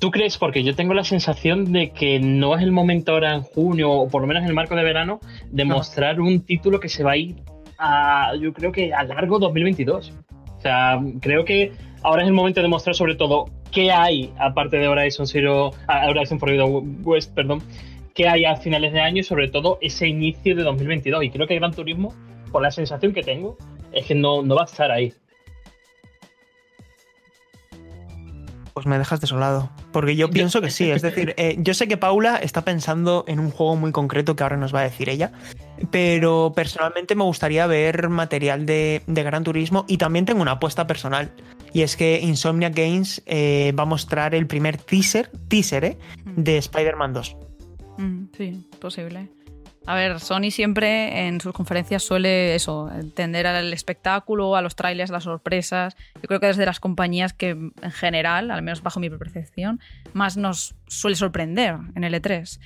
¿Tú crees? Porque yo tengo la sensación de que no es el momento ahora en junio, o por lo menos en el marco de verano, de mostrar un título que se va a ir a, yo creo que a largo 2022. O sea, creo que ahora es el momento de mostrar sobre todo qué hay, aparte de Horizon Zero, ah, Horizon Forbidden West, perdón, qué hay a finales de año y sobre todo ese inicio de 2022. Y creo que Gran Turismo, por la sensación que tengo, es que no, no va a estar ahí. Pues me dejas desolado. Porque yo pienso que sí. Es decir, eh, yo sé que Paula está pensando en un juego muy concreto que ahora nos va a decir ella. Pero personalmente me gustaría ver material de, de Gran Turismo. Y también tengo una apuesta personal. Y es que Insomnia Games eh, va a mostrar el primer teaser, teaser eh, de Spider-Man 2. Mm, sí, posible. A ver, Sony siempre en sus conferencias suele eso, tender al espectáculo, a los trailers, a las sorpresas. Yo creo que es de las compañías que en general, al menos bajo mi percepción, más nos suele sorprender en el E3.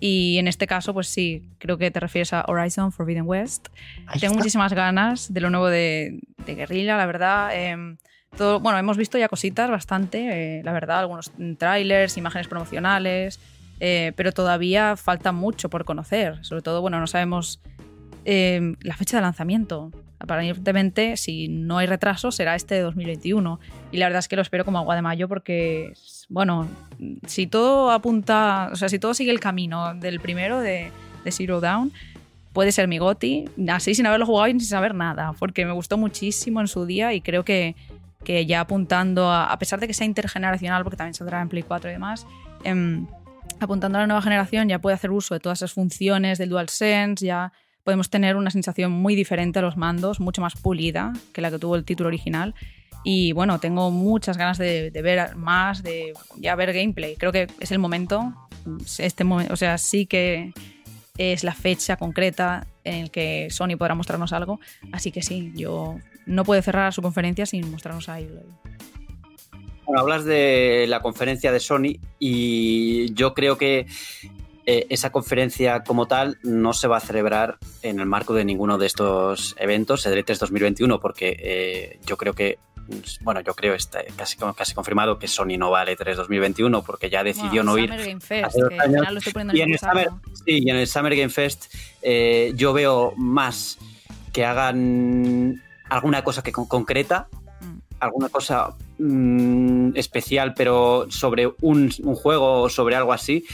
Y en este caso, pues sí, creo que te refieres a Horizon Forbidden West. Ahí Tengo está. muchísimas ganas de lo nuevo de, de Guerrilla, la verdad. Em, todo, bueno, hemos visto ya cositas bastante, eh, la verdad, algunos trailers, imágenes promocionales, eh, pero todavía falta mucho por conocer. Sobre todo, bueno, no sabemos eh, la fecha de lanzamiento. Aparentemente, si no hay retraso, será este de 2021. Y la verdad es que lo espero como agua de mayo porque, bueno, si todo apunta, o sea, si todo sigue el camino del primero de, de Zero Down, puede ser mi goti, así sin haberlo jugado y sin saber nada, porque me gustó muchísimo en su día y creo que, que ya apuntando, a, a pesar de que sea intergeneracional, porque también saldrá en Play 4 y demás, em, apuntando a la nueva generación ya puede hacer uso de todas esas funciones del DualSense, ya podemos tener una sensación muy diferente a los mandos, mucho más pulida que la que tuvo el título original. Y bueno, tengo muchas ganas de, ver más, de ya ver gameplay. Creo que es el momento, este momento, o sea, sí que es la fecha concreta en el que Sony podrá mostrarnos algo. Así que sí, yo no puedo cerrar su conferencia sin mostrarnos a Aloy. Bueno, hablas de la conferencia de Sony y yo creo que eh, esa conferencia como tal no se va a celebrar en el marco de ninguno de estos eventos, el E3 2021, porque eh, yo creo que bueno, yo creo está casi, casi confirmado que Sony no va al E3 2021 porque ya decidió Wow, no ir. Game Fest, que años. final lo estoy poniendo Y en el Summer, sí, y en el Summer Game Fest eh, yo veo más que hagan alguna cosa que con- concreta, Mm. alguna cosa mm, especial, pero sobre un, un juego o sobre algo así,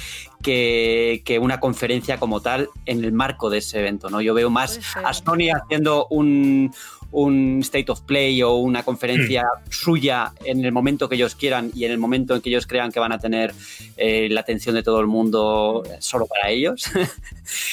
que, que una conferencia como tal en el marco de ese evento. ¿no? Yo veo más a Sony haciendo un, un State of Play o una conferencia suya en el momento que ellos quieran y en el momento en que ellos crean que van a tener eh, la atención de todo el mundo solo para ellos.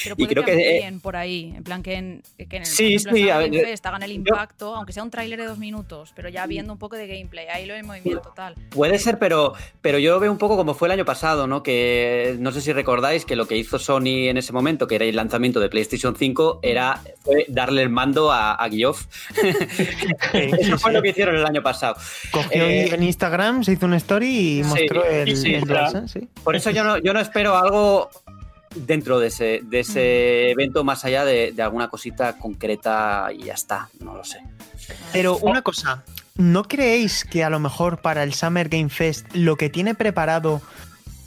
Pero Y puede creo que, que, eh, por ahí, en plan que en, que en el, Sí, ejemplo, sí, a Fest hagan el yo- impacto, aunque sea un tráiler de dos minutos, pero ya viendo un poco de gameplay, ahí lo en movimiento tal. Puede ser, pero, pero yo veo un poco como fue el año pasado, ¿no? Que no sé si recordáis que lo que hizo Sony en ese momento, que era el lanzamiento de PlayStation 5, era fue darle el mando a, a Geoff. Eso fue lo que hicieron el año pasado. Cogió Eh, en Instagram, se hizo una story y sí, mostró el, sí, el claro. DualSense, sí. Por eso yo no, yo no espero algo dentro de ese, de ese evento más allá de, de alguna cosita concreta y ya está, no lo sé. Pero una cosa, ¿no creéis que a lo mejor para el Summer Game Fest lo que tiene preparado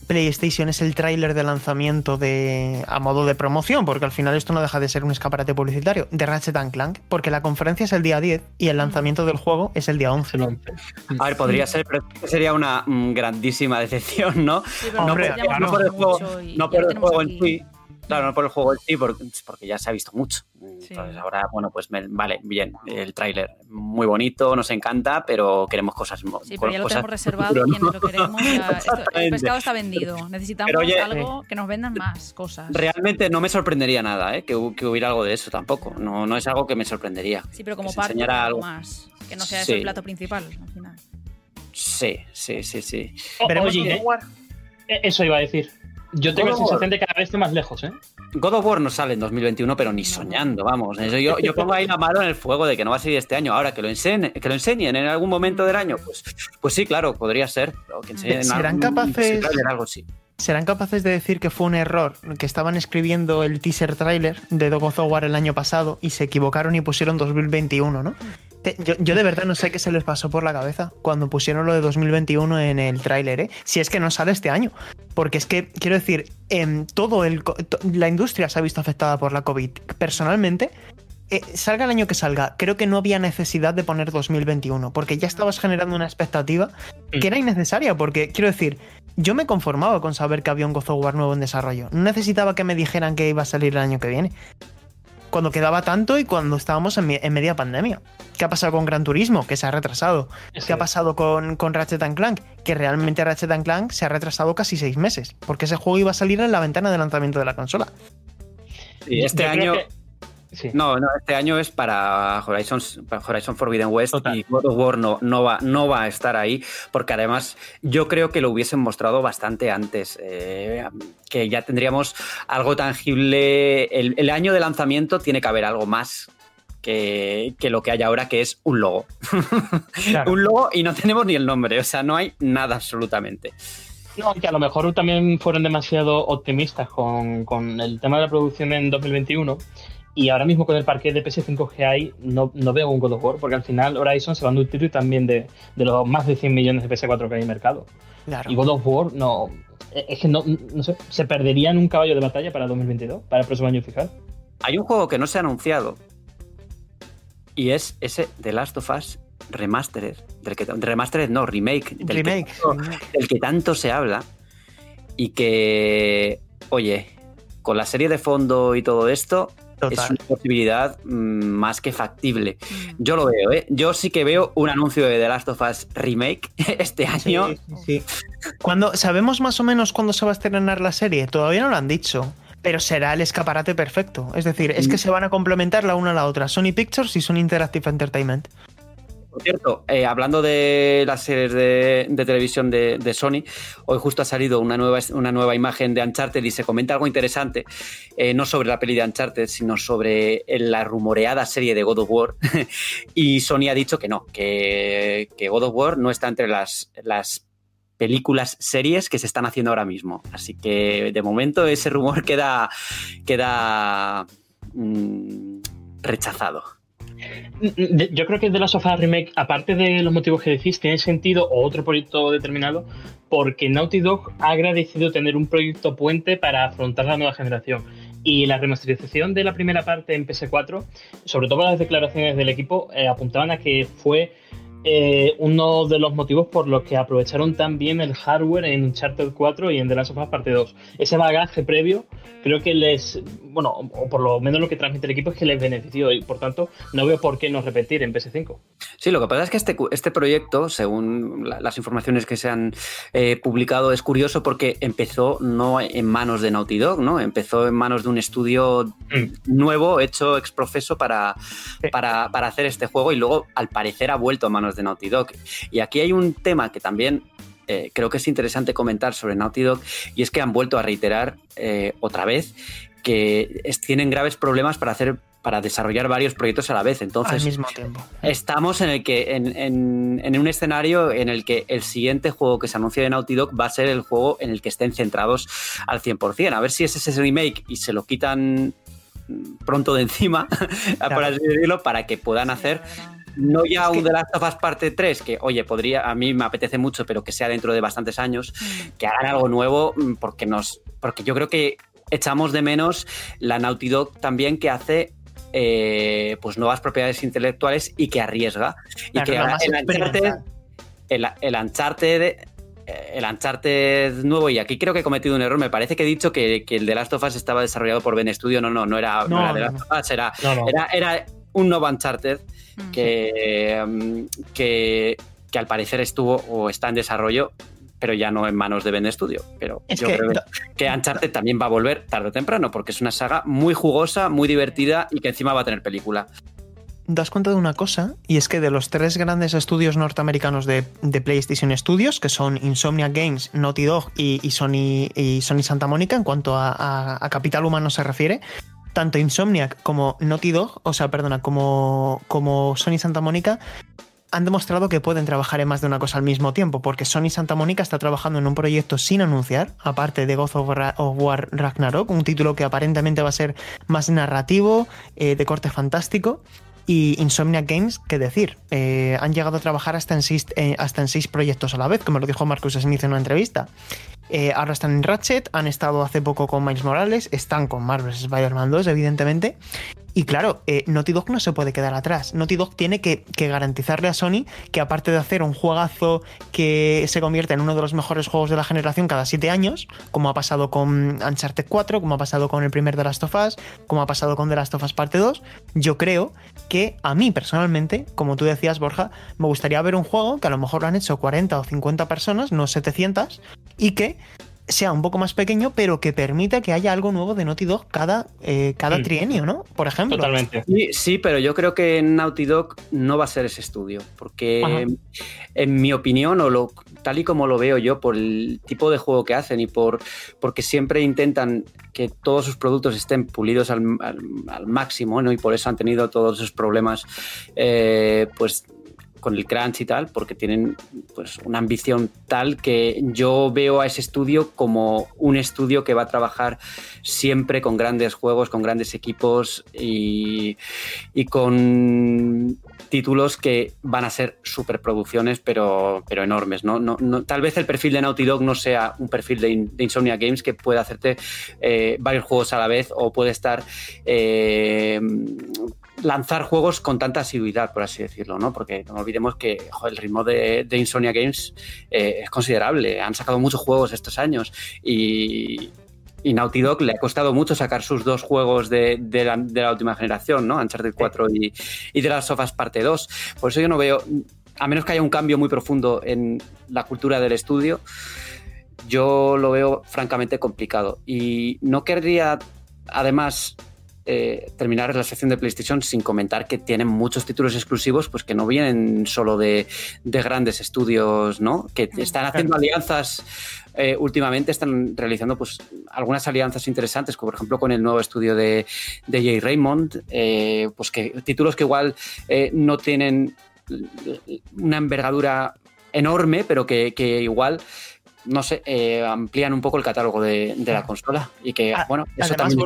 PlayStation es el tráiler de lanzamiento de a modo de promoción? Porque al final esto no deja de ser un escaparate publicitario de Ratchet and Clank, porque la conferencia es el día 10 y el lanzamiento del juego es el día 11. El 11. A ver, podría ser, pero sería una mm, grandísima decepción, ¿no? Sí, pero Hombre, no por el juego, no por el en sí. Claro, no por el juego en sí, porque, porque ya se ha visto mucho. Entonces ahora, bueno, pues me- vale, bien, el tráiler muy bonito, nos encanta, pero queremos cosas Sí, pero ya lo tenemos reservado, futuro, quienes ¿no? lo queremos. ya- esto- el pescado está vendido. Necesitamos Pero oye, algo que nos vendan más cosas. Realmente no me sorprendería nada, ¿eh? que, hu- que hubiera algo de eso tampoco. No, no es algo que me sorprendería. Sí, pero como parte algo algo. más. Que no sea Sí. ese el plato principal al final. Sí, sí, sí, sí. O- Veremos Oye, eh, eh, eso iba a decir. Yo tengo la God sensación de que cada vez estoy más lejos, ¿eh? God of War no sale en 2021, pero ni soñando, vamos. Eso yo, yo pongo ahí la mano en el fuego de que no va a salir este año. Ahora, que lo enseñen, que lo enseñen en algún momento del año, pues, pues sí, claro, podría ser. pero que enseñen ¿Serán algún- capaces- algo sí. ¿Serán capaces de decir que fue un error? Que estaban escribiendo el teaser trailer de God of War el año pasado y se equivocaron y pusieron 2021, ¿no? Yo, de verdad no sé qué se les pasó por la cabeza cuando pusieron lo de 2021 en el tráiler, ¿eh? Si es que no sale este año. Porque es que, quiero decir, em, todo el, la industria se ha visto afectada por la COVID. Personalmente, eh, salga el año que salga, creo que no había necesidad de poner 2021, porque ya estabas generando una expectativa que era innecesaria, porque quiero decir, yo me conformaba con saber que había un God of War nuevo en desarrollo. No necesitaba que me dijeran que iba a salir el año que viene. Cuando quedaba tanto y cuando estábamos en, mi- en media pandemia. ¿Qué ha pasado con Gran Turismo? Que se ha retrasado. ¿Qué ha pasado con, con Ratchet and Clank? Que realmente Ratchet and Clank se ha retrasado casi seis meses. Porque ese juego iba a salir en la ventana de lanzamiento de la consola. Sí, este año. que- sí. No, no, este año es para Horizon, para Horizon Forbidden West Total. y God of War no, no, va, no va a estar ahí, porque además yo creo que lo hubiesen mostrado bastante antes, eh, que ya tendríamos algo tangible. El, el año de lanzamiento tiene que haber algo más que, que lo que hay ahora, que es un logo. Claro. un logo y no tenemos ni el nombre, o sea, no hay nada absolutamente. No, que a lo mejor también fueron demasiado optimistas con, con el tema de la producción en 2021. Y ahora mismo con el parque de PS5 que hay, no, no veo un God of War, porque al final Horizon se va a nutrir también de, de los más de 100 millones de PS4 que hay en el mercado. Claro. Y God of War no. Es que no, no sé, se perdería en un caballo de batalla para 2022, para el próximo año fiscal. Hay un juego que no se ha anunciado y es ese The Last of Us Remastered, del que, Remastered no, remake, del que Remake. del que tanto se habla y que, oye, con la serie de fondo y todo esto, es una posibilidad mm, más que factible. Mm. Yo lo veo, ¿eh? Yo sí que veo un anuncio de The Last of Us Remake este año. Sí, Cuando, ¿Sabemos más o menos cuándo se va a estrenar la serie? Todavía no lo han dicho pero será el escaparate perfecto. Es decir, es que mm. se van a complementar la una a la otra, Sony Pictures y Sony Interactive Entertainment. Por cierto, eh, hablando de las series de, televisión de, Sony, hoy justo ha salido una nueva, una nueva imagen de Uncharted y se comenta algo interesante, eh, no sobre la peli de Uncharted, sino sobre la rumoreada serie de God of War. y Sony ha dicho que no, que, God of War no está entre las, las películas, series que se están haciendo ahora mismo. Así que de momento ese rumor queda, queda mm, rechazado. Yo creo que de la Sofá Remake, aparte de los motivos que decís, tiene sentido o otro proyecto determinado, porque Naughty Dog ha agradecido tener un proyecto puente para afrontar la nueva generación. Y la remasterización de la primera parte en PS4, sobre todo las declaraciones del equipo, eh, apuntaban a que fue eh, uno de los motivos por los que aprovecharon tan bien el hardware en Uncharted 4 y en The Last of Us Parte 2. Ese bagaje previo creo que les, bueno, o por lo menos lo que transmite el equipo es que les benefició y por tanto no veo por qué no repetir en PS5. Sí, lo que pasa es que este, este proyecto, según las informaciones que se han eh, publicado, es curioso porque empezó no en manos de Naughty Dog, ¿no? Empezó en manos de un estudio mm. nuevo hecho ex profeso para, para, para hacer este juego y luego al parecer ha vuelto a manos de Naughty Dog. Y aquí hay un tema que también eh, creo que es interesante comentar sobre Naughty Dog y es que han vuelto a reiterar eh, otra vez que tienen graves problemas para hacer para desarrollar varios proyectos a la vez. Entonces, al mismo tiempo. Estamos en el que en, un escenario en el que el siguiente juego que se anuncia de Naughty Dog va a ser el juego en el que estén centrados al 100%. A ver si es ese remake y se lo quitan pronto de encima, por así decirlo, para que puedan hacer no ya un The Last of Us parte 3, que oye, podría, a mí me apetece mucho, pero que sea dentro de bastantes años, mm. que hagan algo nuevo, mm, porque nos. Porque yo creo que echamos de menos la Naughty Dog también que hace eh, pues nuevas propiedades intelectuales y que arriesga. Y que el Uncharted, el, el Uncharted el Uncharted nuevo, y aquí creo que he cometido un error, me parece que he dicho que, el The Last of Us estaba desarrollado por Ben Studio, no, no, no era, no, era Last of Us, era, era, era, un nuevo Uncharted que, mm, que, que, al parecer estuvo o está en desarrollo, pero ya no en manos de Ben Studio. Pero yo creo que Uncharted también va a volver tarde o temprano, porque es una saga muy jugosa, muy divertida y que encima va a tener película das cuenta de una cosa, y es que de los tres grandes estudios norteamericanos de, PlayStation Studios, que son Insomnia Games, Naughty Dog y, Sony, y Sony Santa Mónica, en cuanto a, a, capital humano se refiere, tanto Insomniac como Naughty Dog, o sea, perdona, como, como Sony Santa Mónica, han demostrado que pueden trabajar en más de una cosa al mismo tiempo, porque Sony Santa Mónica está trabajando en un proyecto sin anunciar, aparte de God of, War Ragnarok, un título que aparentemente va a ser más narrativo, eh, de corte fantástico. Y Insomniac Games, qué decir, eh, han llegado a trabajar hasta en, seis, eh, hasta en seis proyectos a la vez, como lo dijo Marcus Smith en una entrevista. Ahora están en Ratchet, han estado hace poco con Miles Morales, están con Marvel's Spider-Man 2, evidentemente. Y claro, eh, Naughty Dog no se puede quedar atrás. Naughty Dog tiene que, garantizarle a Sony que aparte de hacer un juegazo que se convierte en uno de los mejores juegos de la generación cada siete años, como ha pasado con Uncharted 4, como ha pasado con el primer The Last of Us, como ha pasado con The Last of Us Parte 2, yo creo que a mí personalmente, como tú decías Borja, me gustaría ver un juego que a lo mejor lo han hecho 40 o 50 personas, no 700, y que sea un poco más pequeño, pero que permita que haya algo nuevo de Naughty Dog cada, eh, cada mm. trienio, ¿no? Por ejemplo. Totalmente. Sí, pero yo creo que Naughty Dog no va a ser ese estudio, porque en mi opinión, o lo, tal y como lo veo yo, por el tipo de juego que hacen y por porque siempre intentan que todos sus productos estén pulidos al, máximo, ¿no? Y por eso han tenido todos esos problemas, eh, pues con el crunch y tal, porque tienen pues una ambición tal que yo veo a ese estudio como un estudio que va a trabajar siempre con grandes juegos, con grandes equipos y, y con títulos que van a ser superproducciones, pero, pero enormes. ¿no? No, tal vez el perfil de Naughty Dog no sea un perfil de, Insomnia Games que pueda hacerte eh, varios juegos a la vez o puede estar eh, lanzar juegos con tanta asiduidad, por así decirlo, ¿no? Porque no olvidemos que el ritmo de, Insomnia Games eh, es considerable. Han sacado muchos juegos estos años y, y Naughty Dog le ha costado mucho sacar sus dos juegos de, la, última generación, ¿no? Uncharted 4 y, y The Last of Us Parte 2. Por eso yo no veo, a menos que haya un cambio muy profundo en la cultura del estudio, yo lo veo francamente complicado. Y no querría, además, eh, terminar la sección de PlayStation sin comentar que tienen muchos títulos exclusivos, pues que no vienen solo de, grandes estudios, ¿no? Que están haciendo alianzas. Eh, últimamente están realizando pues algunas alianzas interesantes, como por ejemplo con el nuevo estudio de, de Jay Raymond, eh, pues que títulos que igual no tienen una envergadura enorme, pero que, igual no sé, amplían un poco el catálogo de, la consola y que, ah, bueno, eso también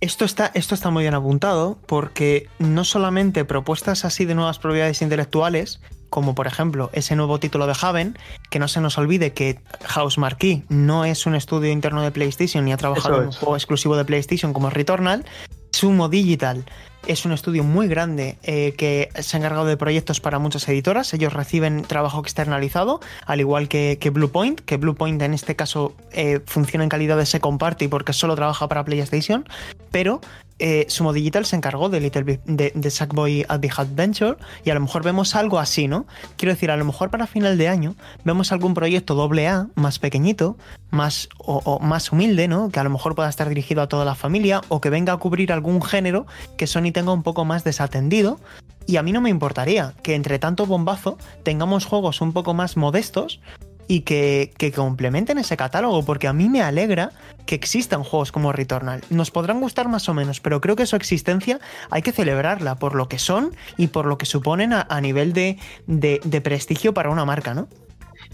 esto está, esto está muy bien apuntado porque no solamente propuestas así de nuevas propiedades intelectuales, como por ejemplo ese nuevo título de Haven, que no se nos olvide que House Marquee no es un estudio interno de PlayStation ni ha trabajado en un juego exclusivo de PlayStation como Returnal, Sumo Digital es un estudio muy grande eh, que se ha encargado de proyectos para muchas editoras. Ellos reciben trabajo externalizado, al igual que, que Bluepoint, que Bluepoint en este caso eh, funciona en calidad de second party porque solo trabaja para PlayStation, pero eh, Sumo Digital se encargó de, Little de, de Sackboy Adventure y a lo mejor vemos algo así, ¿no? Quiero decir, a lo mejor para final de año vemos algún proyecto doble A más pequeñito, más, o, más humilde, ¿no? Que a lo mejor pueda estar dirigido a toda la familia o que venga a cubrir algún género que Sony tenga un poco más desatendido. Y a mí no me importaría que entre tanto bombazo tengamos juegos un poco más modestos y que, complementen ese catálogo, porque a mí me alegra que existan juegos como Returnal. Nos podrán gustar más o menos, pero creo que su existencia hay que celebrarla por lo que son y por lo que suponen a, nivel de, de prestigio para una marca, ¿no?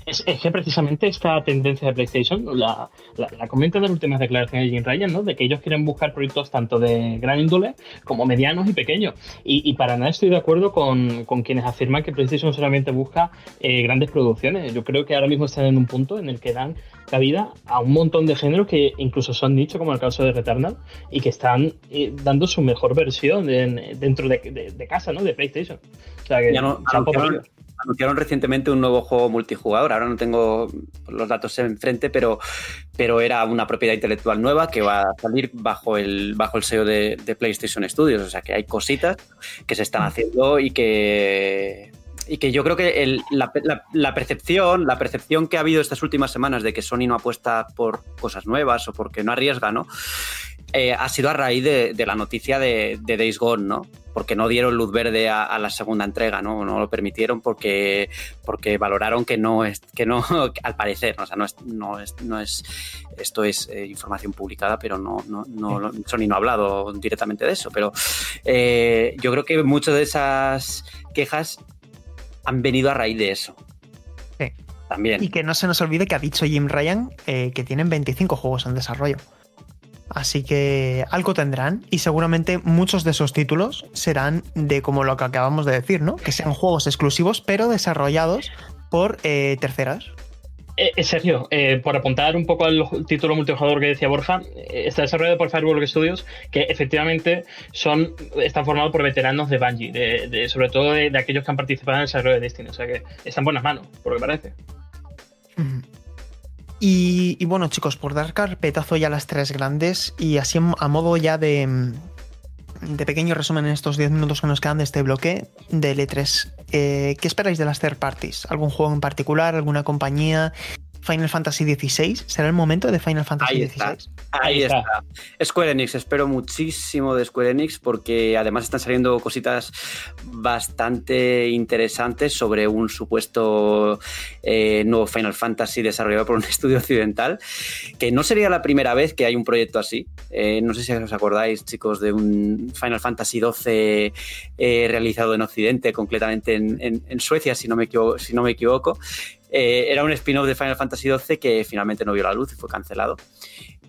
Es, que precisamente esta tendencia de PlayStation la, la, comenta en las últimas declaraciones de Jim Ryan, ¿no? De que ellos quieren buscar proyectos tanto de gran índole como medianos y pequeños. Y, para nada estoy de acuerdo con, quienes afirman que PlayStation solamente busca eh, grandes producciones. Yo creo que ahora mismo están en un punto en el que dan cabida a un montón de géneros que incluso son nicho, como el caso de Returnal, y que están eh, dando su mejor versión dentro de, casa, ¿no? De PlayStation. O sea que ya no, anunciaron recientemente un nuevo juego multijugador. Ahora no tengo los datos enfrente, pero, pero era una propiedad intelectual nueva que va a salir bajo el, bajo el sello de, PlayStation Studios. O sea que hay cositas que se están haciendo y que y que yo creo que la, percepción, la percepción que ha habido estas últimas semanas de que Sony no apuesta por cosas nuevas o porque no arriesga, ¿no? Eh, ha sido a raíz de, la noticia de, Days Gone, ¿no? Porque no dieron luz verde a, la segunda entrega, ¿no? No lo permitieron porque, porque valoraron que no es, que no, al parecer, o sea, no es, no es, no es esto es eh, información publicada, pero no, no, no, Sony no ha hablado directamente de eso, pero eh, yo creo que muchas de esas quejas han venido a raíz de eso. Sí. También. Y que no se nos olvide que ha dicho Jim Ryan que tienen 25 juegos en desarrollo. Así que algo tendrán y seguramente muchos de esos títulos serán de como lo que acabamos de decir, ¿no? Que sean juegos exclusivos pero desarrollados por eh, terceras. Eh, en serio, eh, por apuntar un poco al título multijugador que decía Borja, está desarrollado por Firewall Studios, que efectivamente son están formados por veteranos de Bungie, de, sobre todo de, aquellos que han participado en el desarrollo de Destiny, o sea que están en buenas manos, por lo que parece. Y, bueno, chicos, por dar carpetazo ya las tres grandes y así a modo ya de, de pequeño resumen en estos 10 minutos que nos quedan de este bloque de L3, eh, ¿qué esperáis de las third parties? ¿Algún juego en particular? ¿Alguna compañía? Final Fantasy XVI. ¿Será el momento de Final Fantasy Ahí XVI? Ahí, está. Square Enix, espero muchísimo de Square Enix porque además están saliendo cositas bastante interesantes sobre un supuesto eh, nuevo Final Fantasy desarrollado por un estudio occidental, que no sería la primera vez que hay un proyecto así. Eh, no sé si os acordáis, chicos, de un Final Fantasy XII eh, realizado en Occidente, completamente en, Suecia, si no me Si no me equivoco eh, era un spin-off de Final Fantasy XII que finalmente no vio la luz y fue cancelado.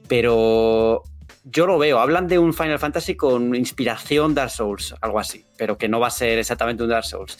Pero yo lo veo. Hablan de un Final Fantasy con inspiración Dark Souls, algo así, pero que no va a ser exactamente un Dark Souls.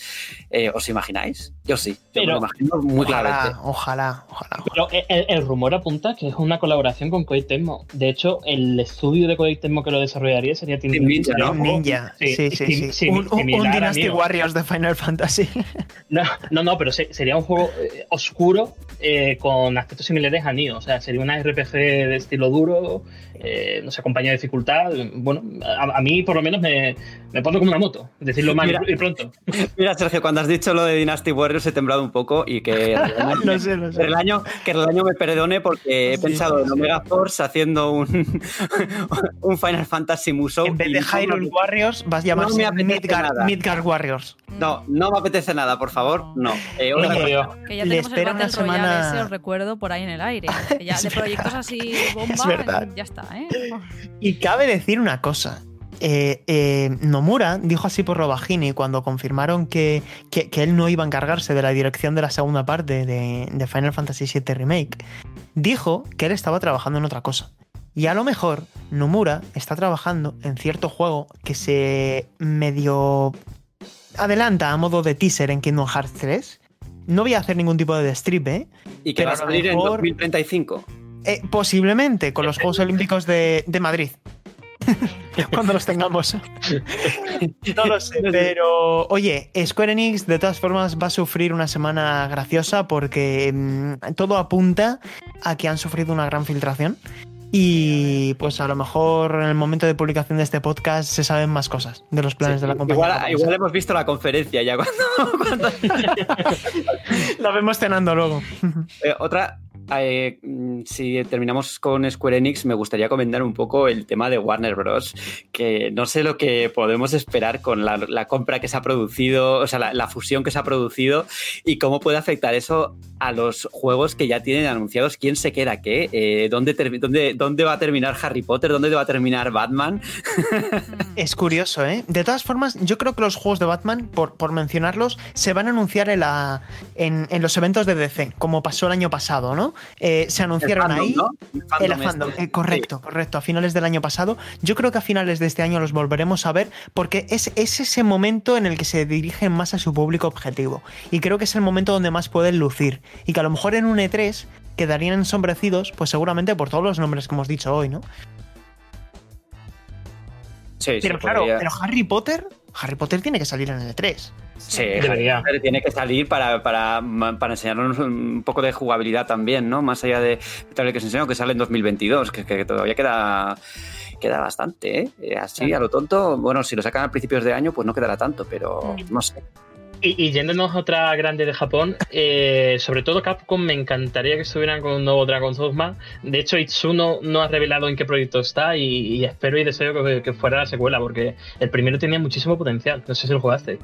Eh, ¿Os imagináis? Yo sí. Yo lo imagino muy ojalá, Ojalá, ojalá. Pero el, rumor apunta que es una colaboración con Koei Tecmo. De hecho, el estudio de Koei Tecmo que lo desarrollaría sería Team, Ninja, ¿no? Ninja. Sí, sí, sí. un, Dynasty Warriors de Final Fantasy. No, no, no pero sería un juego eh, oscuro eh, con aspectos similares a Nioh. O sea, sería una RPG de estilo duro, eh, no sé, acompaña de dificultad. Bueno, a, mí por lo menos me, me pone como una moto, decirlo mal y pronto. Mira, Sergio, cuando has dicho lo de Dynasty Warriors he temblado un poco y que no sé, no sé. el año, que el año me perdone porque he pensado en Omega Force haciendo un, un Final Fantasy Musou. En vez de Hyrule Warriors vas a llamarse no Midgard, Warriors. No, no me apetece nada, por favor, no. Eh, que ya tenemos el Battle semana... ese, os recuerdo, por ahí en el aire. ya de proyectos así bomba, ya está. ¿Eh? Y cabe decir una cosa. Eh, eh, Nomura dijo así por Robagini cuando confirmaron que, que, él no iba a encargarse de la dirección de la segunda parte de, de, Final Fantasy VII Remake. Dijo que él estaba trabajando en otra cosa. Y a lo mejor Nomura está trabajando en cierto juego que se medio adelanta a modo de teaser en Kingdom Hearts 3. No voy a hacer ningún tipo de strip, ¿eh? Y que va a salir en 2035. Eh, posiblemente, con los Juegos Olímpicos de, de Madrid. Cuando los tengamos. no lo sé, pero oye, Square Enix de todas formas va a sufrir una semana graciosa porque mm, todo apunta a que han sufrido una gran filtración. Y pues a lo mejor en el momento de publicación de este podcast se saben más cosas de los planes de la compañía. Igual, hemos visto la conferencia ya cuando... la vemos cenando luego. Eh, otra, eh, mm, si terminamos con Square Enix, me gustaría comentar un poco el tema de Warner Bros. Que no sé lo que podemos esperar con la, compra que se ha producido, o sea, la, fusión que se ha producido y cómo puede afectar eso a los juegos que ya tienen anunciados. ¿Quién se queda qué? Eh, ¿dónde, dónde, ¿Dónde va a terminar Harry Potter? ¿Dónde va a terminar Batman? es curioso, ¿eh? De todas formas, yo creo que los juegos de Batman, por, por mencionarlos, se van a anunciar en, la, en, en los eventos de DC, como pasó el año pasado, ¿no? Eh, se anunciaron ahí. El fandom, este. eh, correcto, correcto. A finales del año pasado. Yo creo que a finales de este año los volveremos a ver porque es, es ese momento en el que se dirigen más a su público objetivo. Y creo que es el momento donde más pueden lucir. Y que a lo mejor en un E3 quedarían ensombrecidos, pues seguramente por todos los nombres que hemos dicho hoy, ¿no? Sí, pero claro, pero Harry Potter, Harry Potter tiene que salir en el E3. Sí, debería. Tiene que salir para, para, para, enseñarnos un poco de jugabilidad también, ¿no? Más allá de tal que se enseñó que sale en 2022, que, que todavía queda queda bastante, ¿eh? ¿eh? Así, a lo tonto, bueno, si lo sacan a principios de año, pues no quedará tanto, pero mm. no sé. Y, yéndonos a otra grande de Japón, eh, sobre todo Capcom, me encantaría que estuvieran con un nuevo Dragon's Dogma. De hecho, Itsuno no ha revelado en qué proyecto está y, espero y deseo que, que, fuera la secuela, porque el primero tenía muchísimo potencial. No sé si lo jugaste.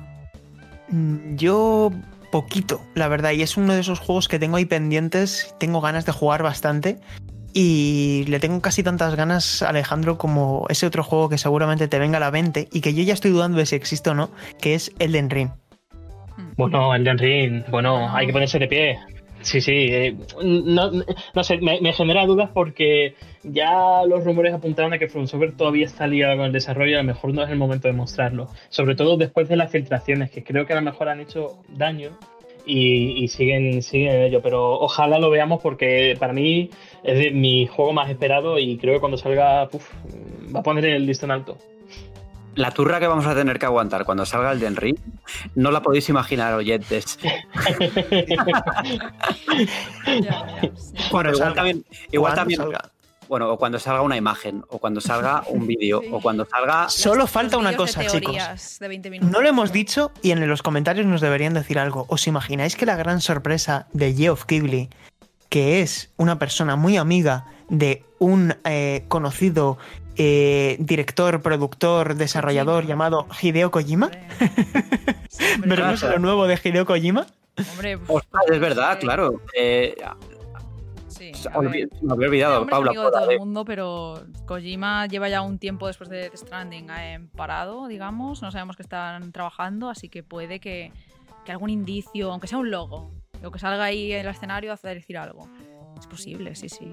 Mm, yo poquito, la verdad, y es uno de esos juegos que tengo ahí pendientes, tengo ganas de jugar bastante. Y le tengo casi tantas ganas, Alejandro, como ese otro juego que seguramente te venga a la mente y que yo ya estoy dudando de si existe o no, que es Elden Ring. Bueno, Elden Ring, bueno, hay que ponerse de pie. Sí, sí. Eh, no, no, sé, me, genera dudas porque ya los rumores apuntaban a que From Software todavía está ligado con el desarrollo y a lo mejor no es el momento de mostrarlo. Sobre todo después de las filtraciones, que creo que a lo mejor han hecho daño y, siguen, siguen en ello. Pero ojalá lo veamos porque para mí es mi juego más esperado y creo que cuando salga va a poner el listón alto la turra que vamos a tener que aguantar cuando salga el Den Ring, no la podéis imaginar, oyentes. bueno, igual también, igual también bueno, o cuando salga una imagen, o cuando salga un vídeo, o cuando salga. Solo falta una cosa, chicos. no lo hemos dicho y en los comentarios nos deberían decir algo. ¿Os imagináis que la gran sorpresa de Geoff Keighley, que es una persona muy amiga de un eh, conocido eh, director, productor, desarrollador llamado Hideo Kojima. ¿Veremos lo nuevo de Hideo Kojima? Hombre, es verdad, claro. Eh, sí, me había olvidado, Paula. Amigo de todo el mundo, pero Kojima lleva ya un tiempo después de The Stranding eh, parado, digamos. No sabemos que están trabajando, así que puede que, que algún indicio, aunque sea un logo, lo que salga ahí en el escenario, hace decir algo. Es posible, sí, sí.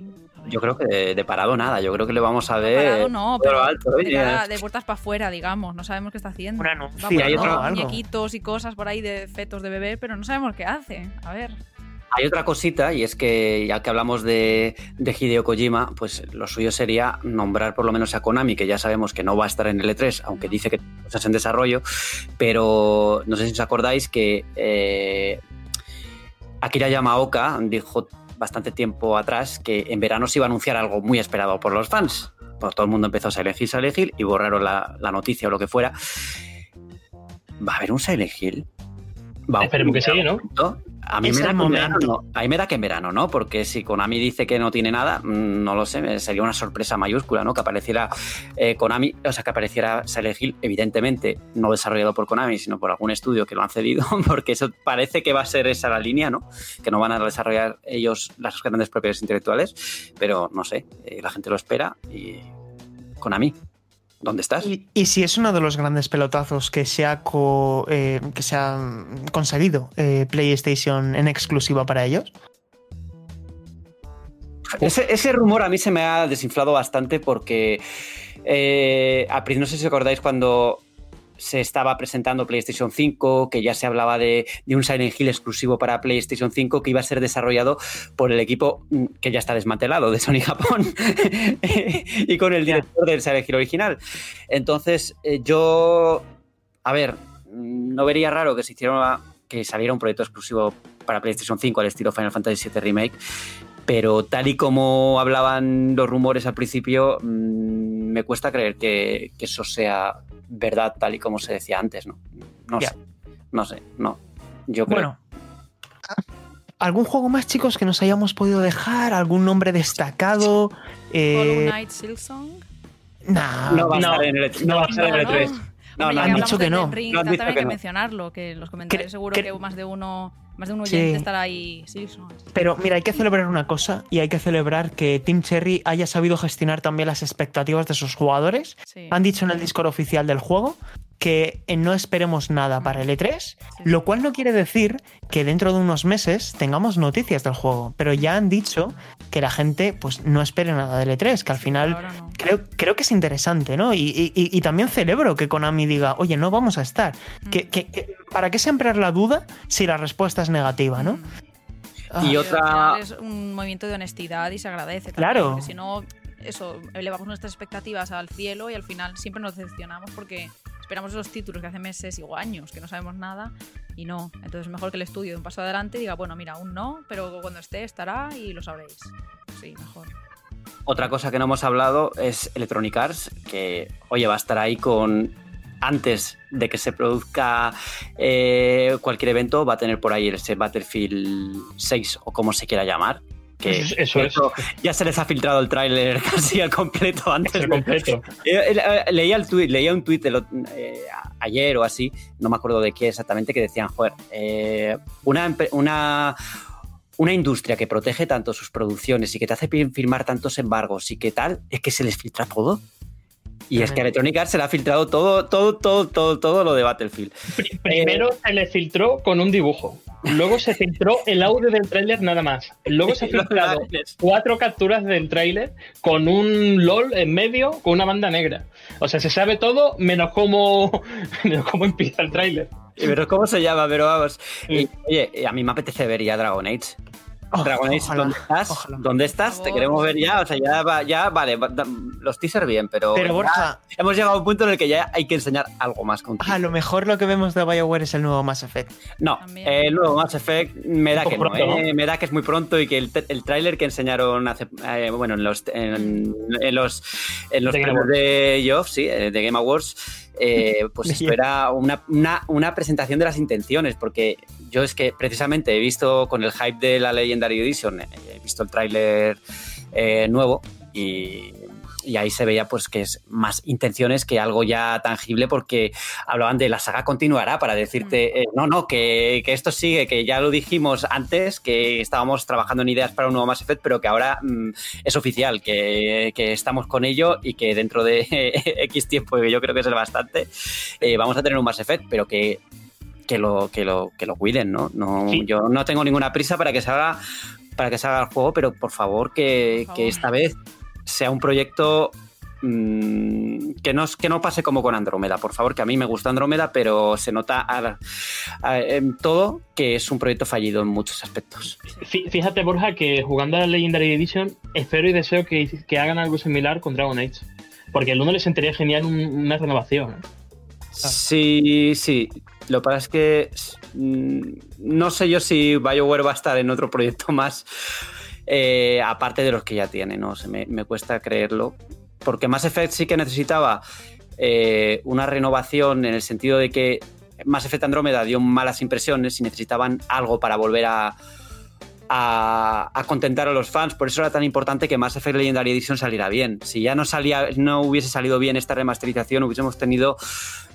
Yo creo que de, parado nada, yo creo que le vamos a ver. parado no, pero alto, de, puertas para afuera, digamos, no sabemos qué está haciendo. sí, hay otro, muñequitos y cosas por ahí de fetos de bebé, pero no sabemos qué hace. A ver. Hay otra cosita, y es que ya que hablamos de, de, Hideo Kojima, pues lo suyo sería nombrar por lo menos a Konami, que ya sabemos que no va a estar en el E3, aunque dice que cosas en desarrollo, pero no sé si os acordáis que eh, Akira Yamaoka dijo bastante tiempo atrás que en verano se iba a anunciar algo muy esperado por los fans. Pues todo el mundo empezó a elegir Silent Hill y borraron la, la noticia o lo que fuera. ¿Va a haber un Silent Hill? Va Esperemos que sí, ¿no? A mí me da el que en verano. A mí me da que en verano, ¿no? Porque si Konami dice que no tiene nada, mm, no lo sé, sería una sorpresa mayúscula, ¿no? Que apareciera eh, Konami, o sea, que apareciera Silent Hill, evidentemente no desarrollado por Konami, sino por algún estudio que lo han cedido, porque eso parece que va a ser esa la línea, ¿no? Que no van a desarrollar ellos las grandes propiedades intelectuales, pero no sé, eh, la gente lo espera y Konami, ¿dónde estás? Y, y si es uno de los grandes pelotazos que se ha, co- eh, que se ha conseguido eh, PlayStation en exclusiva para ellos. Ese, ese rumor a mí se me ha desinflado bastante porque eh, a no sé si os acordáis cuando se estaba presentando PlayStation 5, que ya se hablaba de, de un Silent Hill exclusivo para PlayStation 5 que iba a ser desarrollado por el equipo mm, que ya está desmantelado de Sony Japón y con el director del Silent Hill original. Entonces, eh, yo, a ver, mm, no vería raro que se hiciera que saliera un proyecto exclusivo para PlayStation 5 al estilo Final Fantasy VII Remake, pero tal y como hablaban los rumores al principio, mm, me cuesta creer que, que eso sea verdad tal y como se decía antes, ¿no? No sé, no sé, no. Yo creo. Bueno. ¿Algún juego más, chicos, que nos hayamos podido dejar? ¿Algún nombre destacado? Hollow Eh, Knight Silksong. nah. no va a no, estar en el, E no va a estar en el No, E3. no. No, no, han dicho que no. No han dicho que que no. mencionarlo, que en los comentarios seguro que más de uno, más de un Sí. oyente estará ahí. Silksong. Pero mira, hay que celebrar una cosa y hay que celebrar que Team Cherry haya sabido gestionar también las expectativas de sus jugadores. Sí. Han dicho en el Discord oficial del juego que eh, no esperemos nada para el E3, Sí. lo cual no quiere decir que dentro de unos meses tengamos noticias del juego, pero ya han dicho que la gente pues no espere nada del E3, que al final no. creo, creo que es interesante, ¿no? Y, y- y- y también celebro que Konami diga, oye, no vamos a estar. Mm. Que, que- que- ¿Para qué sembrar la duda si la respuesta es negativa, no? Mm. Ah, Y otra- Es un movimiento de honestidad y se agradece. también, Claro. Porque si no, eso, elevamos nuestras expectativas al cielo y al final siempre nos decepcionamos porque esperamos esos títulos que hace meses o años que no sabemos nada y no. Entonces es mejor que el estudio de un paso adelante y diga, bueno, mira, aún no, pero cuando esté estará y lo sabréis. Sí, mejor. Otra cosa que no hemos hablado es Electronic Arts, que, oye, va a estar ahí con. Antes de que se produzca eh, cualquier evento, va a tener por ahí ese Battlefield 6 o como se quiera llamar. Que Eso- eso es. Ya se les ha filtrado el tráiler casi al completo antes. Completo. Eh, eh, leía, el leía un tuit ayer o así, no me acuerdo de qué exactamente, que decían, joder, eh, una, una, una industria que protege tanto sus producciones y que te hace firmar tantos embargos y que tal, es que se les filtra todo. Y es que a Electronic Arts se le ha filtrado todo, todo, todo, todo, todo lo de Battlefield. Pri- Primero se le filtró con un dibujo. Luego se filtró el audio del tráiler nada más. Luego se ha filtrado cuatro capturas del tráiler con un LOL en medio con una banda negra. O sea, se sabe todo menos cómo, menos cómo empieza el tráiler. Pero ¿cómo se llama? Pero vamos. Y, oye, a mí me apetece ver ya Dragon Age. Oh, Dragon ¿dónde estás? ojalá. ¿Dónde estás? Te favor, queremos ver ya. O sea, ya, va- ya vale, va- los teaser bien, pero, Pero Borja, hemos llegado a un punto en el que ya hay que enseñar algo más con a lo mejor lo que vemos de BioWare es el nuevo Mass Effect. No, También. eh, el nuevo Mass Effect me da que poco no, pronto, eh, me da que es muy pronto y que el, el tráiler que enseñaron hace, eh, bueno, en los en, en los en los De Game premios de Geoff, sí, eh, de Game Awards, eh, pues esto era una, una, una presentación de las intenciones, porque yo es que precisamente he visto con el hype de la Legendary Edition, eh, he visto el tráiler eh, nuevo y, y ahí se veía pues que es más intenciones que algo ya tangible porque hablaban de la saga continuará para decirte, eh, no, no, que, que esto sigue, que ya lo dijimos antes, que estábamos trabajando en ideas para un nuevo Mass Effect, pero que ahora mm, es oficial, que, que estamos con ello y que dentro de X tiempo, que yo creo que es el bastante, eh, vamos a tener un Mass Effect, pero que que lo, que lo, que lo cuiden, ¿no? no Sí. Yo no tengo ninguna prisa para que se haga para que se haga el juego, pero por favor que, Por favor. que esta vez sea un proyecto mm, que, no, que no pase como con Andrómeda. Por favor, que a mí me gusta Andrómeda, pero se nota a- a- en todo que es un proyecto fallido en muchos aspectos. Fí- Fíjate, Borja, que jugando a la Legendary Edition, espero y deseo que, que hagan algo similar con Dragon Age. Porque el 1 le sentiría genial un- una renovación. ¿eh? Sí, sí. Lo que pasa es que mm, no sé yo si BioWare va a estar en otro proyecto más, eh, aparte de los que ya tiene, ¿no? me, me, cuesta creerlo. Porque Mass Effect sí que necesitaba eh, una renovación en el sentido de que Mass Effect Andrómeda dio malas impresiones y necesitaban algo para volver a, a, contentar a los fans. Por eso era tan importante que Mass Effect Legendary Edition saliera bien. Si ya no, salía, no hubiese salido bien esta remasterización, hubiésemos tenido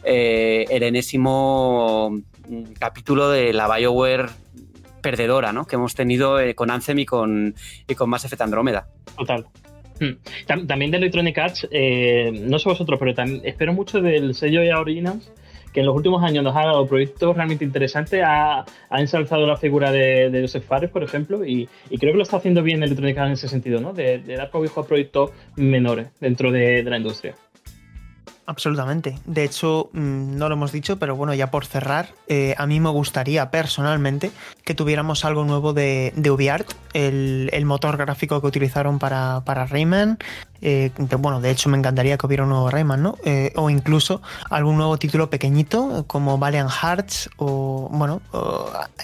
eh, el enésimo mm, capítulo de la BioWare perdedora, ¿no? Que hemos tenido eh, con Anthem y con, y con Mass Effect Andrómeda. Total. Hmm. También de Electronic Arts, eh, no sé vosotros, pero espero mucho del sello ya Originals que en los últimos años nos ha dado proyectos realmente interesantes. Ha, ensalzado la figura de, Joseph Fares, por ejemplo, y, creo que lo está haciendo bien Electronic Arts en ese sentido, ¿no? De, dar cobijo a proyectos menores dentro de la industria. Absolutamente. De hecho, mm, no lo hemos dicho, pero bueno, ya por cerrar, eh, a mí me gustaría personalmente que tuviéramos algo nuevo de, de UbiArt, el, motor gráfico que utilizaron para, Rayman. Eh, bueno, de hecho me encantaría que hubiera un nuevo Rayman, ¿no? Eh, o incluso algún nuevo título pequeñito como Valiant Hearts o, bueno,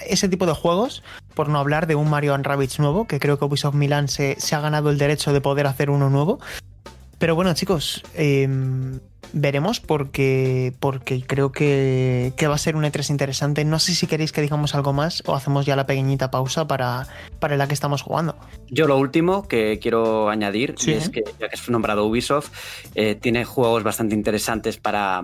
ese tipo de juegos, por no hablar de un Mario Rabbids nuevo, que creo que Ubisoft Milan se, se ha ganado el derecho de poder hacer uno nuevo. Pero bueno, chicos, em, veremos porque, porque creo que, va a ser un E3 interesante. No sé si queréis que digamos algo más o hacemos ya la pequeñita pausa para, para la que estamos jugando. Yo lo último que quiero añadir es que ya que es nombrado Ubisoft, eh, tiene juegos bastante interesantes para,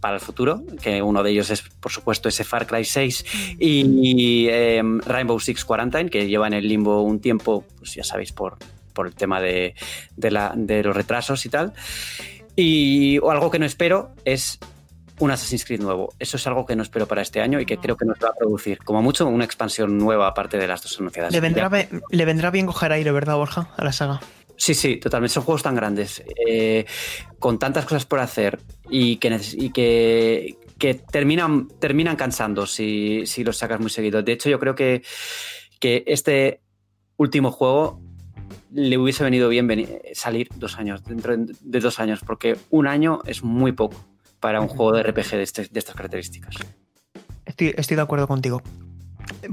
para el futuro, que uno de ellos es, por supuesto, ese Far Cry 6 y em, Rainbow Six Quarantine, que lleva en el limbo un tiempo, pues ya sabéis, por, por el tema de, los retrasos y tal. Y algo que no espero es un Assassin's Creed nuevo. Eso es algo que no espero para este año y que creo que nos va a producir, como mucho, una expansión nueva aparte de las dos anunciadas. Le vendrá, bien, le vendrá bien coger aire, ¿verdad, Borja? A la saga. Sí, sí, totalmente. Son juegos tan grandes, eh, con tantas cosas por hacer y que, y que, que terminan, terminan cansando si, si, los sacas muy seguido. De hecho, yo creo que, que este último juego le hubiese venido bien salir dos años, dentro de dos años, porque un año es muy poco para un juego de RPG de, este, estas características. estoy de acuerdo contigo.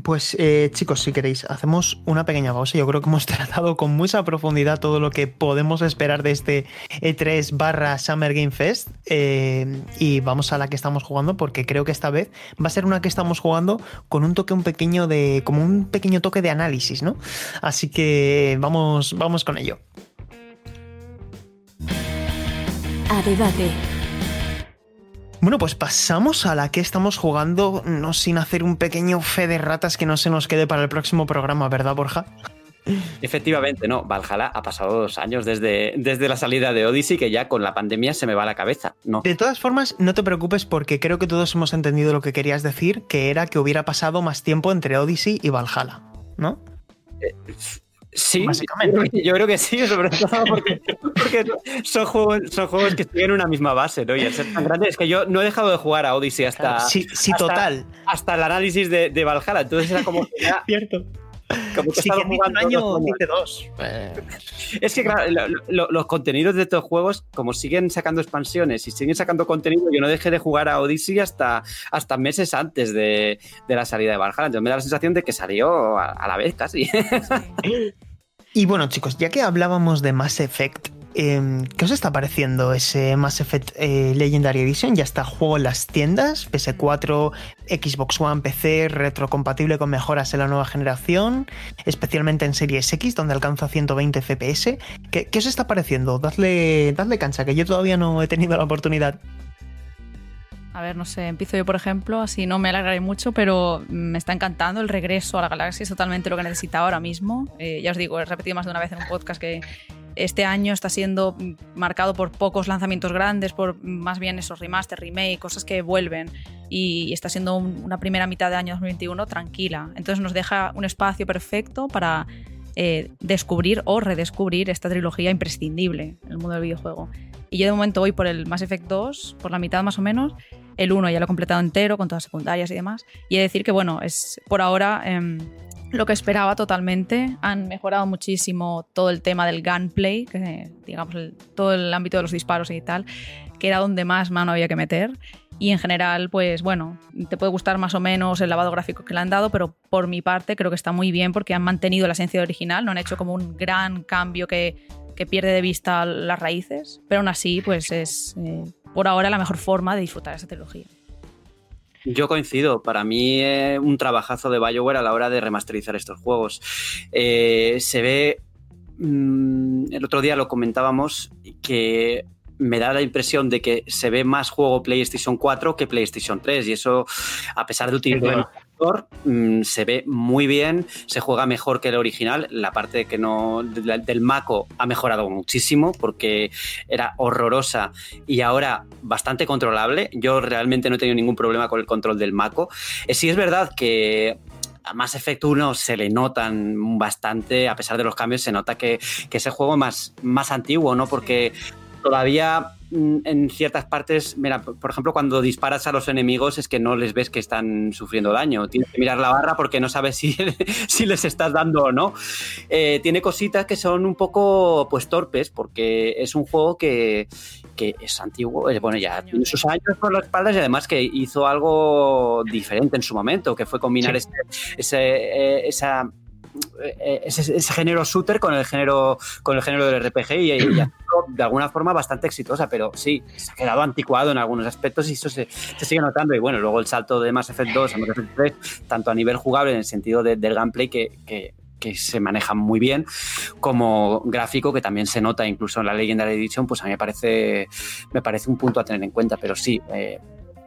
Pues eh, chicos, si queréis, hacemos una pequeña pausa. Yo creo que hemos tratado con mucha profundidad todo lo que podemos esperar de este E3 barra Summer Game Fest. Eh, y vamos a la que estamos jugando, porque creo que esta vez va a ser una que estamos jugando con un toque un pequeño de. como un pequeño toque de análisis, ¿no? Así que vamos, vamos con ello. A debate. Bueno, pues pasamos a la que estamos jugando, no sin hacer un pequeño fe de ratas que no se nos quede para el próximo programa, ¿verdad, Borja? Efectivamente, no. Valhalla ha pasado dos años desde, desde la salida de Odyssey, que ya con la pandemia se me va la cabeza. No. De todas formas, no te preocupes porque creo que todos hemos entendido lo que querías decir, que era que hubiera pasado más tiempo entre Odyssey y Valhalla, ¿no? Eh, Sí, Yo creo que sí, sobre todo porque, son, juegos, son juegos que siguen una misma base, ¿no? Y al ser tan grande, es que yo no he dejado de jugar a Odyssey hasta. Sí, sí total. Hasta el análisis de, de, Valhalla. Entonces era como que Cierto. Como que sí, que un año dice dos. Es que, claro, los contenidos de estos juegos, como siguen sacando expansiones y siguen sacando contenido, yo no dejé de jugar a Odyssey hasta, hasta meses antes de, de la salida de Valhalla. Entonces me da la sensación de que salió a, la vez casi. y bueno, chicos, ya que hablábamos de Mass Effect, Em, ¿Qué os está pareciendo ese Mass Effect eh, Legendary Edition? ¿Ya está juego en las tiendas? PS4, Xbox One, PC, retrocompatible con mejoras en la nueva generación, especialmente en Series X, donde alcanza 120 FPS. ¿Qué, os está pareciendo? Dadle, dadle cancha, que yo todavía no he tenido la oportunidad. A ver, no sé, empiezo yo por ejemplo, así no me alargaré mucho, pero me está encantando el regreso a la galaxia, es totalmente lo que necesitaba ahora mismo. Eh, ya os digo, he repetido más de una vez en un podcast que este año está siendo marcado por pocos lanzamientos grandes, por más bien esos remaster, remake, cosas que vuelven. Y está siendo una primera mitad de año 2021 tranquila. Entonces nos deja un espacio perfecto para eh, descubrir o redescubrir esta trilogía imprescindible en el mundo del videojuego. Y yo de momento voy por el Mass Effect 2, por la mitad más o menos. El 1 ya lo he completado entero, con todas secundarias y demás. Y he de decir que, bueno, es por ahora em, lo que esperaba totalmente. Han mejorado muchísimo todo el tema del gunplay, que, digamos, todo el ámbito de los disparos y tal, que era donde más mano había que meter. Y en general, pues bueno, te puede gustar más o menos el lavado gráfico que le han dado, pero por mi parte creo que está muy bien porque han mantenido la esencia original, no han hecho como un gran cambio que, que pierde de vista las raíces, pero aún así, pues es eh, por ahora la mejor forma de disfrutar esa trilogía. Yo coincido. Para mí, eh, un trabajazo de Bioware a la hora de remasterizar estos juegos. Eh, se ve. mm, el otro día lo comentábamos que me da la impresión de que se ve más juego PlayStation 4 que PlayStation 3 y eso a pesar de utilizar mm, se ve muy bien, se juega mejor que el original, la parte que no del, Mako ha mejorado muchísimo porque era horrorosa y ahora bastante controlable. Yo realmente no he tenido ningún problema con el control del Mako. Eh, sí es verdad que a Mass Effect 1 se le notan bastante, a pesar de los cambios, se nota que, que es el juego más, más antiguo, ¿no? Porque todavía en ciertas partes, mira, por ejemplo, cuando disparas a los enemigos es que no les ves que están sufriendo daño. Tienes que mirar la barra porque no sabes si, si les estás dando o no. Eh, tiene cositas que son un poco pues torpes porque es un juego que, que es antiguo, eh, bueno, ya tiene sus años por las espaldas y además que hizo algo diferente en su momento, que fue combinar Sí. ese, ese, eh, esa ese, ese género shooter con el género con el género del RPG y, y de alguna forma bastante exitosa, pero sí, se ha quedado anticuado en algunos aspectos y eso se, se sigue notando. Y bueno, luego el salto de Mass Effect 2 a Mass Effect 3, tanto a nivel jugable en el sentido de- del gameplay que, que- que se maneja muy bien, como gráfico que también se nota incluso en la Legendary Edition, pues a mí me parece, me parece un punto a tener en cuenta, pero sí. eh,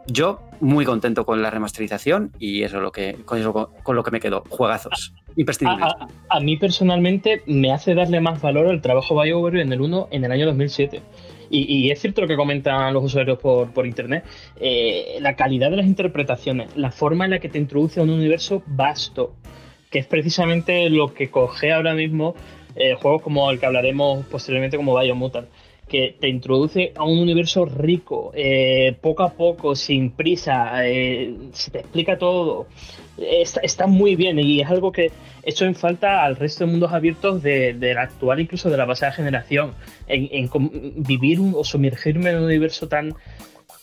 yo muy contento con la remasterización y eso es lo que con, eso- lo que me quedo. Juegazos. Imprescindibles. A, mí personalmente me hace darle más valor al trabajo BioWare en el 1 en el año 2007. Y, y es cierto lo que comentan los usuarios por, por internet. eh, la calidad de las interpretaciones, la forma en la que te introduce a un universo vasto, que es precisamente lo que coge ahora mismo eh, juegos como el que hablaremos posteriormente como Biomutant que te introduce a un universo rico, eh, poco a poco, sin prisa, eh, se te explica todo. Está, muy bien y es algo que echo en falta al resto de mundos abiertos de, de la actual, incluso de la pasada generación, en, vivir o sumergirme en un universo tan,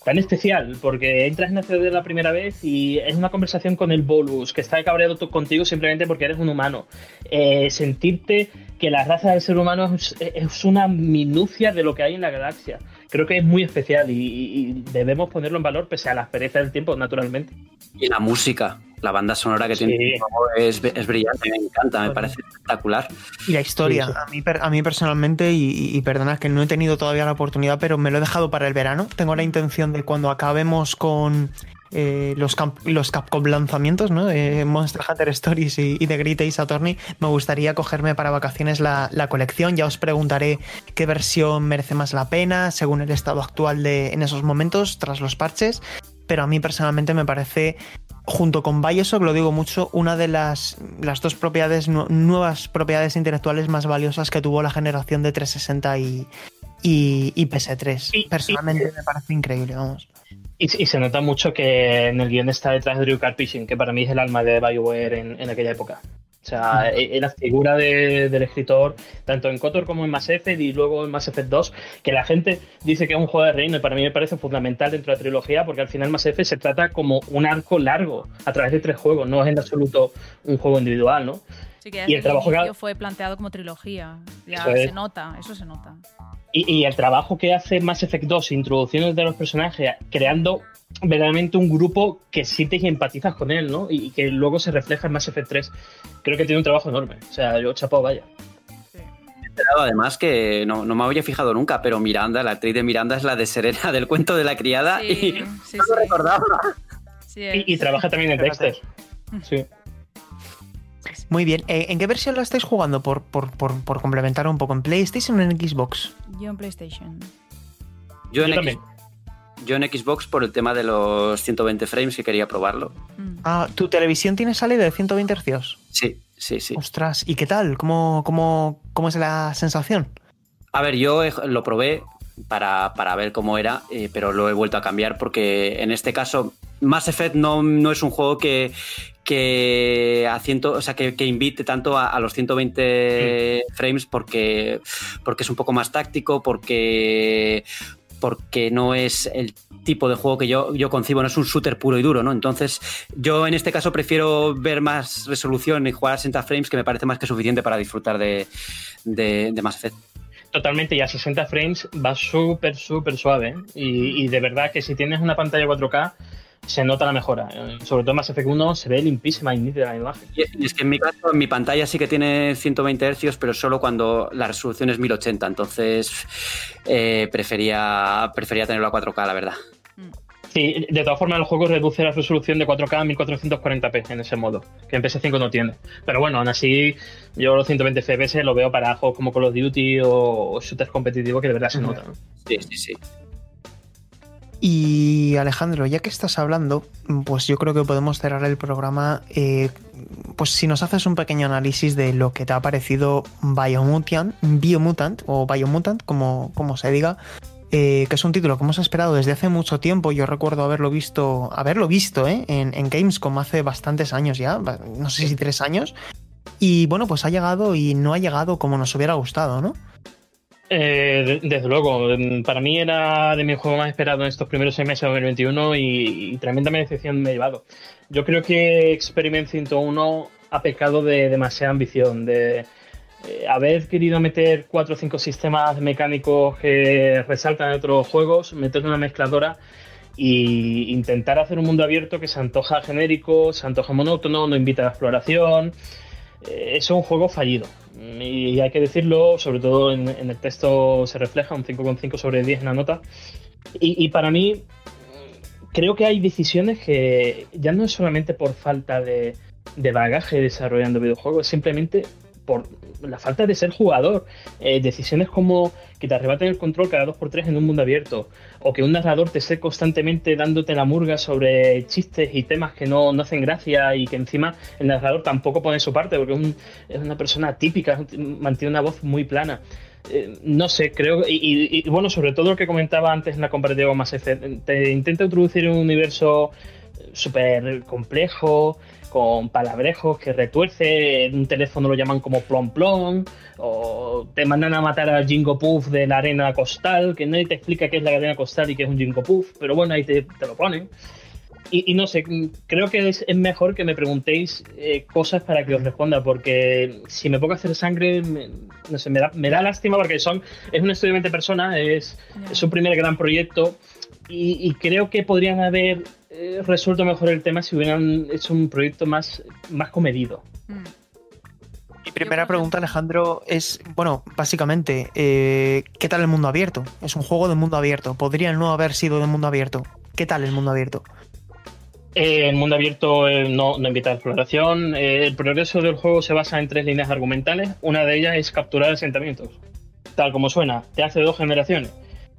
tan especial, porque entras en ciudad la primera vez y es una conversación con el bolus, que está cabreado contigo simplemente porque eres un humano. Eh, sentirte que la raza del ser humano es, es una minucia de lo que hay en la galaxia. Creo que es muy especial y, debemos ponerlo en valor pese a la aspereza del tiempo, naturalmente. Y la música, la banda sonora que Sí. tiene es, es brillante, me encanta, me parece espectacular. Y la historia. A, mí, a mí personalmente, y, y, y perdona que no he tenido todavía la oportunidad, pero me lo he dejado para el verano. Tengo la intención de cuando acabemos con eh, los, los Capcom lanzamientos, ¿no? Eh, Monster Hunter Stories y, y The Great Ace Attorney, me gustaría cogerme para vacaciones la, la colección. Ya os preguntaré qué versión merece más la pena según el estado actual de en esos momentos, tras los parches. Pero a mí personalmente me parece junto con Bioshock, lo digo mucho, una de las, las dos propiedades, nu- nuevas propiedades intelectuales más valiosas que tuvo la generación de 360 y, y, y PS3. Y- Personalmente me parece increíble, vamos. Y, y se nota mucho que en el guion está detrás de Drew Karpyshyn, que para mí es el alma de BioWare en, en aquella época. O sea, e- la figura de- del escritor, tanto en KOTOR como en Mass Effect y luego en Mass Effect 2, que la gente dice que es un juego de reino y para mí me parece fundamental dentro de la trilogía porque al final Mass Effect se trata como un arco largo a través de tres juegos, no es en absoluto un juego individual, ¿no? Sí, que Y desde el trabajo que fue planteado como trilogía. Ya Eso es. se nota, eso se nota. Y, y el trabajo que hace Mass Effect 2, introducciones de los personajes, creando verdaderamente un grupo que sientes y empatizas con él, ¿no? Y, y que luego se refleja en Mass Effect 3. Creo que tiene un trabajo enorme. O sea, yo chapado, vaya. Además que no, no me había fijado nunca, pero Miranda, la actriz de Miranda es la de Serena del cuento de la criada Sí, y sí, no lo sí. recordaba. Sí, Y, y trabaja también en Dexter. Sí. Muy bien. Eh, ¿En qué versión la estáis jugando? Por, por, por, por complementar un poco. ¿En PlayStation o en Xbox? Yo en PlayStation. Yo, en Yo también. yo en Xbox por el tema de los 120 frames que quería probarlo. Mm. Ah, ¿tu televisión tiene salida de 120 Hz? Sí, sí, sí. Ostras, ¿y qué tal? ¿Cómo, cómo, cómo es la sensación? A ver, yo lo probé para, para ver cómo era, eh, pero lo he vuelto a cambiar porque en este caso Mass Effect no, no es un juego que, que, a ciento, o sea, que, que invite tanto a, a los 120 frames porque, porque es un poco más táctico, porque porque no es el tipo de juego que yo, yo concibo, no es un shooter puro y duro, ¿no? Entonces, yo en este caso prefiero ver más resolución y jugar a 60 frames, que me parece más que suficiente para disfrutar de, de, de Mass Effect. Totalmente, y a 60 frames va súper, súper suave. ¿eh? Y, y, de verdad que si tienes una pantalla 4K, se nota la mejora. Eh, sobre todo en Mass Effect 1 se ve limpísima y nítida la imagen. Y es que en mi caso, en mi pantalla sí que tiene 120 Hz, pero solo cuando la resolución es 1080. Entonces, eh, prefería, prefería tenerlo a 4K, la verdad. Sí, de todas formas el juego reduce la resolución de 4K a 1440p en ese modo, que en PS5 no tiene. Pero bueno, aún así yo los 120 FPS lo veo para juegos como Call of Duty o shooters competitivos que de verdad se nota. ¿no? Sí, sí, sí. Y Alejandro, ya que estás hablando, pues yo creo que podemos cerrar el programa. Eh, pues si nos haces un pequeño análisis de lo que te ha parecido Biomutant, Biomutant o Biomutant, como, como se diga, eh, que es un título que hemos esperado desde hace mucho tiempo. Yo recuerdo haberlo visto, haberlo visto ¿eh? en, en Gamescom hace bastantes años ya, no sé si tres años. Y bueno, pues ha llegado y no ha llegado como nos hubiera gustado, ¿no? Eh, desde luego, para mí era de mi juego más esperado en estos primeros seis meses de 2021 y, y tremenda decepción me he llevado. Yo creo que Experiment 101 ha pecado de demasiada ambición, de eh, haber querido meter cuatro o cinco sistemas mecánicos que resaltan en otros juegos, meter una mezcladora e intentar hacer un mundo abierto que se antoja genérico, se antoja monótono, no invita a la exploración. Eh, es un juego fallido. Y hay que decirlo, sobre todo en, el texto se refleja un 5,5 sobre 10 en la nota. Y, para mí, creo que hay decisiones que ya no es solamente por falta de, de bagaje desarrollando videojuegos, simplemente por la falta de ser jugador. Eh, decisiones como que te arrebaten el control cada 2x3 en un mundo abierto, o que un narrador te esté constantemente dándote la murga sobre chistes y temas que no, no hacen gracia y que encima el narrador tampoco pone su parte, porque es, un, es una persona típica, mantiene una voz muy plana. Eh, no sé, creo. Y, y, bueno, sobre todo lo que comentaba antes en la comparativa con Mass te intenta introducir un universo súper complejo, con palabrejos que retuerce, en un teléfono lo llaman como plom plom, o te mandan a matar a Jingo Puff de la arena costal, que nadie te explica qué es la arena costal y qué es un Jingo Puff, pero bueno, ahí te, te lo ponen. Y, y, no sé, creo que es, es mejor que me preguntéis eh, cosas para que os responda, porque si me pongo a hacer sangre, me, no sé, me da, me da lástima porque son, es un estudio de 20 personas, es, yeah. es un primer gran proyecto y, y creo que podrían haber eh, resuelto mejor el tema si hubieran hecho un proyecto más, más comedido. Mm. Mi primera pregunta, Alejandro, es, bueno, básicamente, eh, ¿qué tal el mundo abierto? Es un juego de mundo abierto. ¿Podría no haber sido de mundo abierto? ¿Qué tal el mundo abierto? Eh, el mundo abierto eh, no, no, invita a exploración. Eh, el progreso del juego se basa en tres líneas argumentales. Una de ellas es capturar asentamientos. Tal como suena, te hace dos generaciones.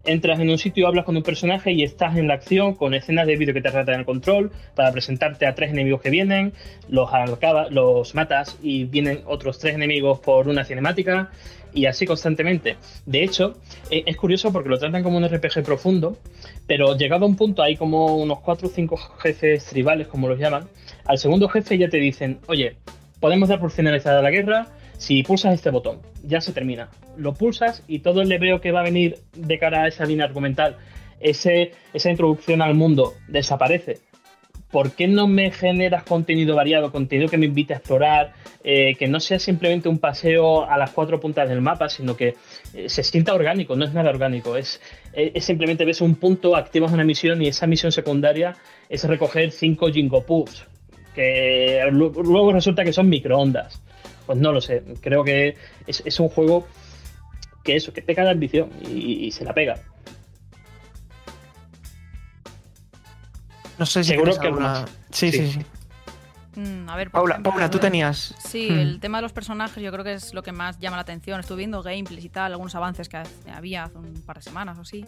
Entras en un sitio, hablas con un personaje y estás en la acción con escenas de vídeo que te tratan el control para presentarte a tres enemigos que vienen, los los matas y vienen otros tres enemigos por una cinemática y así constantemente. De hecho, eh, es curioso porque lo tratan como un RPG profundo, pero llegado a un punto hay como unos cuatro o cinco jefes tribales, como los llaman. Al segundo jefe ya te dicen, oye, podemos dar por finalizada la guerra, si pulsas este botón, ya se termina. Lo pulsas y todo el leveo que va a venir de cara a esa línea argumental, esa introducción al mundo, desaparece. ¿Por qué no me generas contenido variado, contenido que me invite a explorar, eh, que no sea simplemente un paseo a las cuatro puntas del mapa, sino que eh, se sienta orgánico? No es nada orgánico, es, es, simplemente ves un punto, activas una misión y esa misión secundaria es recoger cinco Jingo Puffs, que luego resulta que son microondas. Pues no lo sé, creo que es, es un juego que eso, que pega de ambición y, y, se la pega. No sé si seguro que alguna... sí, sí, sí, sí. Mm, a ver, Paula, ejemplo, Paula, tú tenías. Sí, hmm. el tema de los personajes yo creo que es lo que más llama la atención. Estuve viendo gameplays y tal, algunos avances que había hace un par de semanas o así.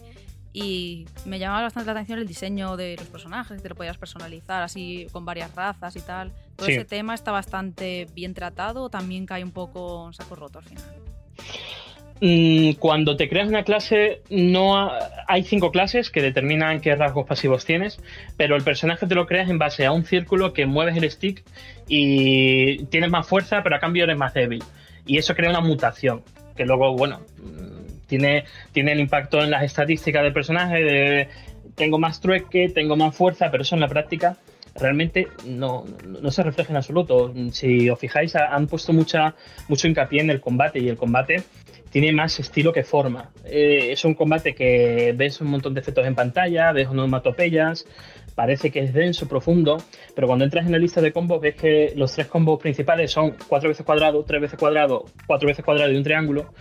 Y me llamaba bastante la atención el diseño de los personajes, que te lo podías personalizar así con varias razas y tal. Todo sí. ese tema está bastante bien tratado o también cae un poco en saco roto al final. Mm, cuando te creas una clase, no hay cinco clases que determinan qué rasgos pasivos tienes, pero el personaje te lo creas en base a un círculo que mueves el stick y tienes más fuerza, pero a cambio eres más débil. Y eso crea una mutación, que luego, bueno, Tiene, tiene el impacto en las estadísticas del personaje, tengo más trueque, tengo más fuerza, pero eso en la práctica realmente no, no, se refleja en absoluto. Si os fijáis, han puesto mucha, mucho hincapié en el combate y el combate tiene más estilo que forma. Eh, es un combate que ves un montón de efectos en pantalla, ves onomatopeyas, parece que es denso, profundo, pero cuando entras en la lista de combos ves que los tres combos principales son cuatro veces cuadrado, tres veces cuadrado, cuatro veces cuadrado y un triángulo,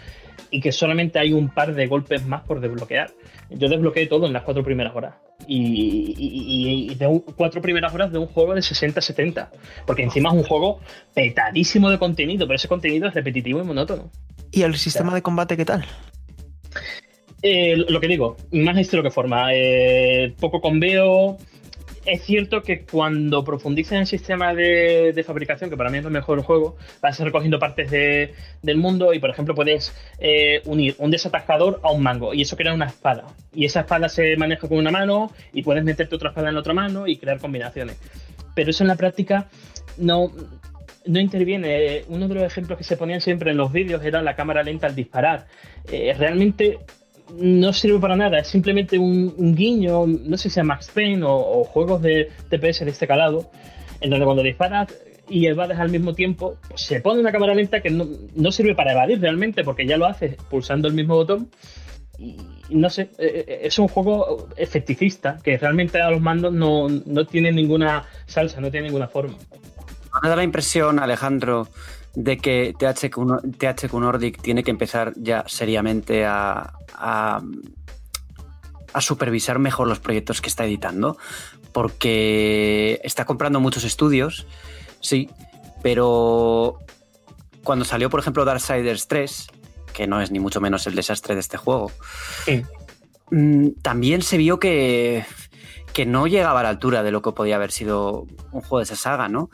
y que solamente hay un par de golpes más por desbloquear. Yo desbloqueé todo en las cuatro primeras horas. Y, de cuatro primeras horas de un juego de 60-70. Porque encima es un juego petadísimo de contenido, pero ese contenido es repetitivo y monótono. ¿Y el sistema de combate qué tal? Eh, lo que digo, más estilo que forma. Eh, poco conveo, es cierto que cuando profundices en el sistema de, fabricación, que para mí es lo mejor del juego, vas recogiendo partes del mundo y, por ejemplo, puedes eh, unir un desatascador a un mango y eso crea una espada. Y esa espada se maneja con una mano y puedes meterte otra espada en la otra mano y crear combinaciones. Pero eso en la práctica no, no interviene. Uno de los ejemplos que se ponían siempre en los vídeos era la cámara lenta al disparar. Eh, realmente no sirve para nada, es simplemente un, guiño, no sé si sea Max Payne o, juegos de TPS de este calado, en donde cuando disparas y evades al mismo tiempo, pues se pone una cámara lenta que no, sirve para evadir realmente, porque ya lo haces pulsando el mismo botón. Y no sé, eh, eh, es un juego efecticista, que realmente a los mandos no, no tiene ninguna salsa, no tiene ninguna forma. Me da la impresión, Alejandro, de que THQ, Nordic tiene que empezar ya seriamente a, a, supervisar mejor los proyectos que está editando, porque está comprando muchos estudios, sí, pero cuando salió, por ejemplo, Darksiders 3, que no es ni mucho menos el desastre de este juego, mm, también se vio que, que no llegaba a la altura de lo que podía haber sido un juego de esa saga, ¿no?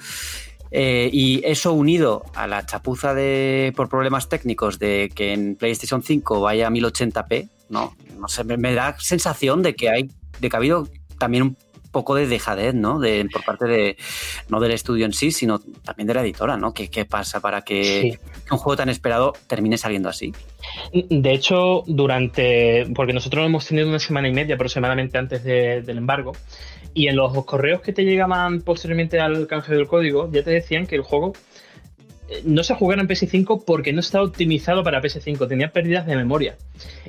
Eh, y eso unido a la chapuza de por problemas técnicos de que en PlayStation 5 vaya a 1080p, no, no sé, me, da sensación de que hay, de que ha habido también un poco de dejadez, ¿no? De, por parte de, no del estudio en sí, sino también de la editora, ¿no? ¿Qué, qué pasa para que, un juego tan esperado termine saliendo así? De hecho, durante, porque nosotros hemos tenido una semana y media aproximadamente antes del embargo, y en los correos que te llegaban posteriormente al canje del código, ya te decían que el juego eh, no se jugara en PS5 porque no estaba optimizado para PS5, tenía pérdidas de memoria.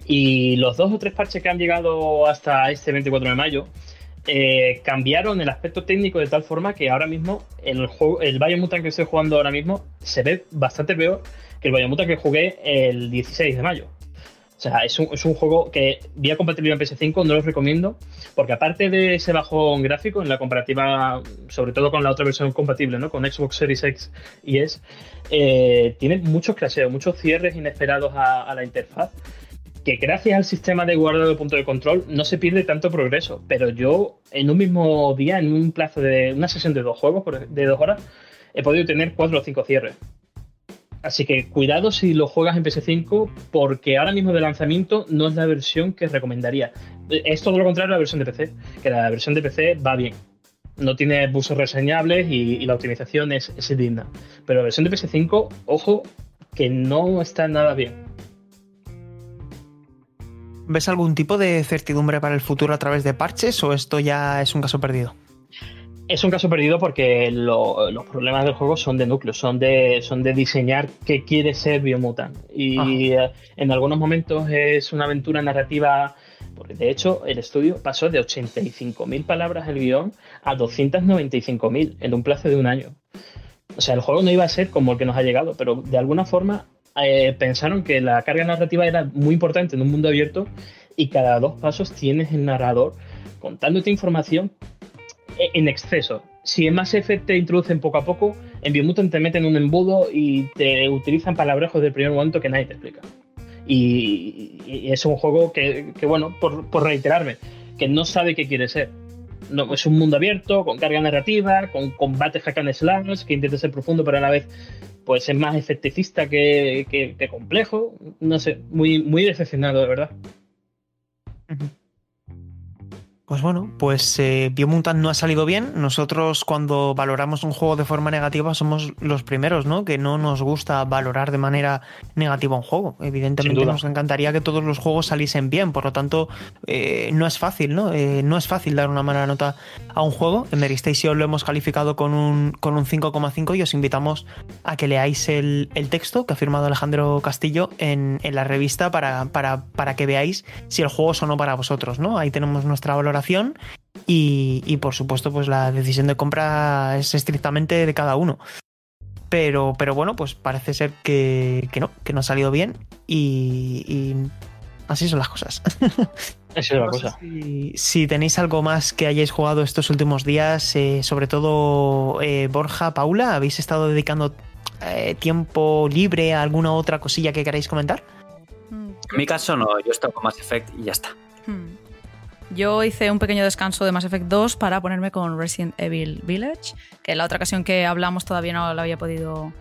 Y los dos o tres parches que han llegado hasta este 24 de mayo eh, cambiaron el aspecto técnico de tal forma que ahora mismo el juego, el Biomutant que estoy jugando ahora mismo se ve bastante peor que el Biomutant que jugué el 16 de mayo. O sea, es un, es un juego que vía compatibilidad en PS5 no lo recomiendo, porque aparte de ese bajón gráfico en la comparativa, sobre todo con la otra versión compatible, ¿no? Con Xbox Series X y S, eh, tiene muchos crasheos, muchos cierres inesperados a, la interfaz que gracias al sistema de guardado de punto de control no se pierde tanto progreso. Pero yo en un mismo día, en un plazo de una sesión de dos juegos, de dos horas, he podido tener cuatro o cinco cierres. Así que cuidado si lo juegas en PS5 porque ahora mismo de lanzamiento no es la versión que recomendaría. Es todo lo contrario a la versión de PC, que la versión de PC va bien. No tiene buses reseñables y, la optimización es, es, digna. Pero la versión de PS5, ojo, que no está nada bien. ¿Ves algún tipo de certidumbre para el futuro a través de parches o esto ya es un caso perdido? Es un caso perdido porque los problemas del juego son de núcleo, son de, son de diseñar qué quiere ser Biomutant. Y eh, en algunos momentos es una aventura narrativa, porque de hecho el estudio pasó de 85.000 palabras el guion a 295.000 en un plazo de un año. O sea, el juego no iba a ser como el que nos ha llegado, pero de alguna forma eh, pensaron que la carga narrativa era muy importante en un mundo abierto y cada dos pasos tienes el narrador contándote información en exceso. Si en Mass Effect te introducen poco a poco, en Biomutant te meten un embudo y te utilizan palabrejos del primer momento que nadie te explica. Y, es un juego que, bueno, por, reiterarme, que no sabe qué quiere ser. No, es un mundo abierto, con carga narrativa, con combates hack and slash, que intenta ser profundo, pero a la vez pues es más efecticista que, complejo. No sé, muy, muy decepcionado, de verdad. Pues bueno, pues eh, Biomutant no ha salido bien. Nosotros cuando valoramos un juego de forma negativa somos los primeros, ¿no? Que no nos gusta valorar de manera negativa un juego. Evidentemente nos encantaría que todos los juegos saliesen bien, por lo tanto eh, no es fácil, ¿no? Eh, no es fácil dar una mala nota a un juego. En Mary Station lo hemos calificado con un, con un 5,5 y os invitamos a que leáis el, texto que ha firmado Alejandro Castillo en, la revista para, para, para que veáis si el juego es o no para vosotros, ¿no? Ahí tenemos nuestra valoración y, por supuesto pues la decisión de compra es estrictamente de cada uno. Pero, pero bueno, pues parece ser que, no, que no ha salido bien y, así son las cosas. Así es la cosa. Si, tenéis algo más que hayáis jugado estos últimos días, eh, sobre todo eh, Borja, Paula, ¿habéis estado dedicando eh, tiempo libre a alguna otra cosilla que queráis comentar? En mi caso no, yo estoy con Mass Effect y ya está. Yo hice un pequeño descanso de Mass Effect 2 para ponerme con Resident Evil Village, que la otra ocasión que hablamos todavía no lo había podido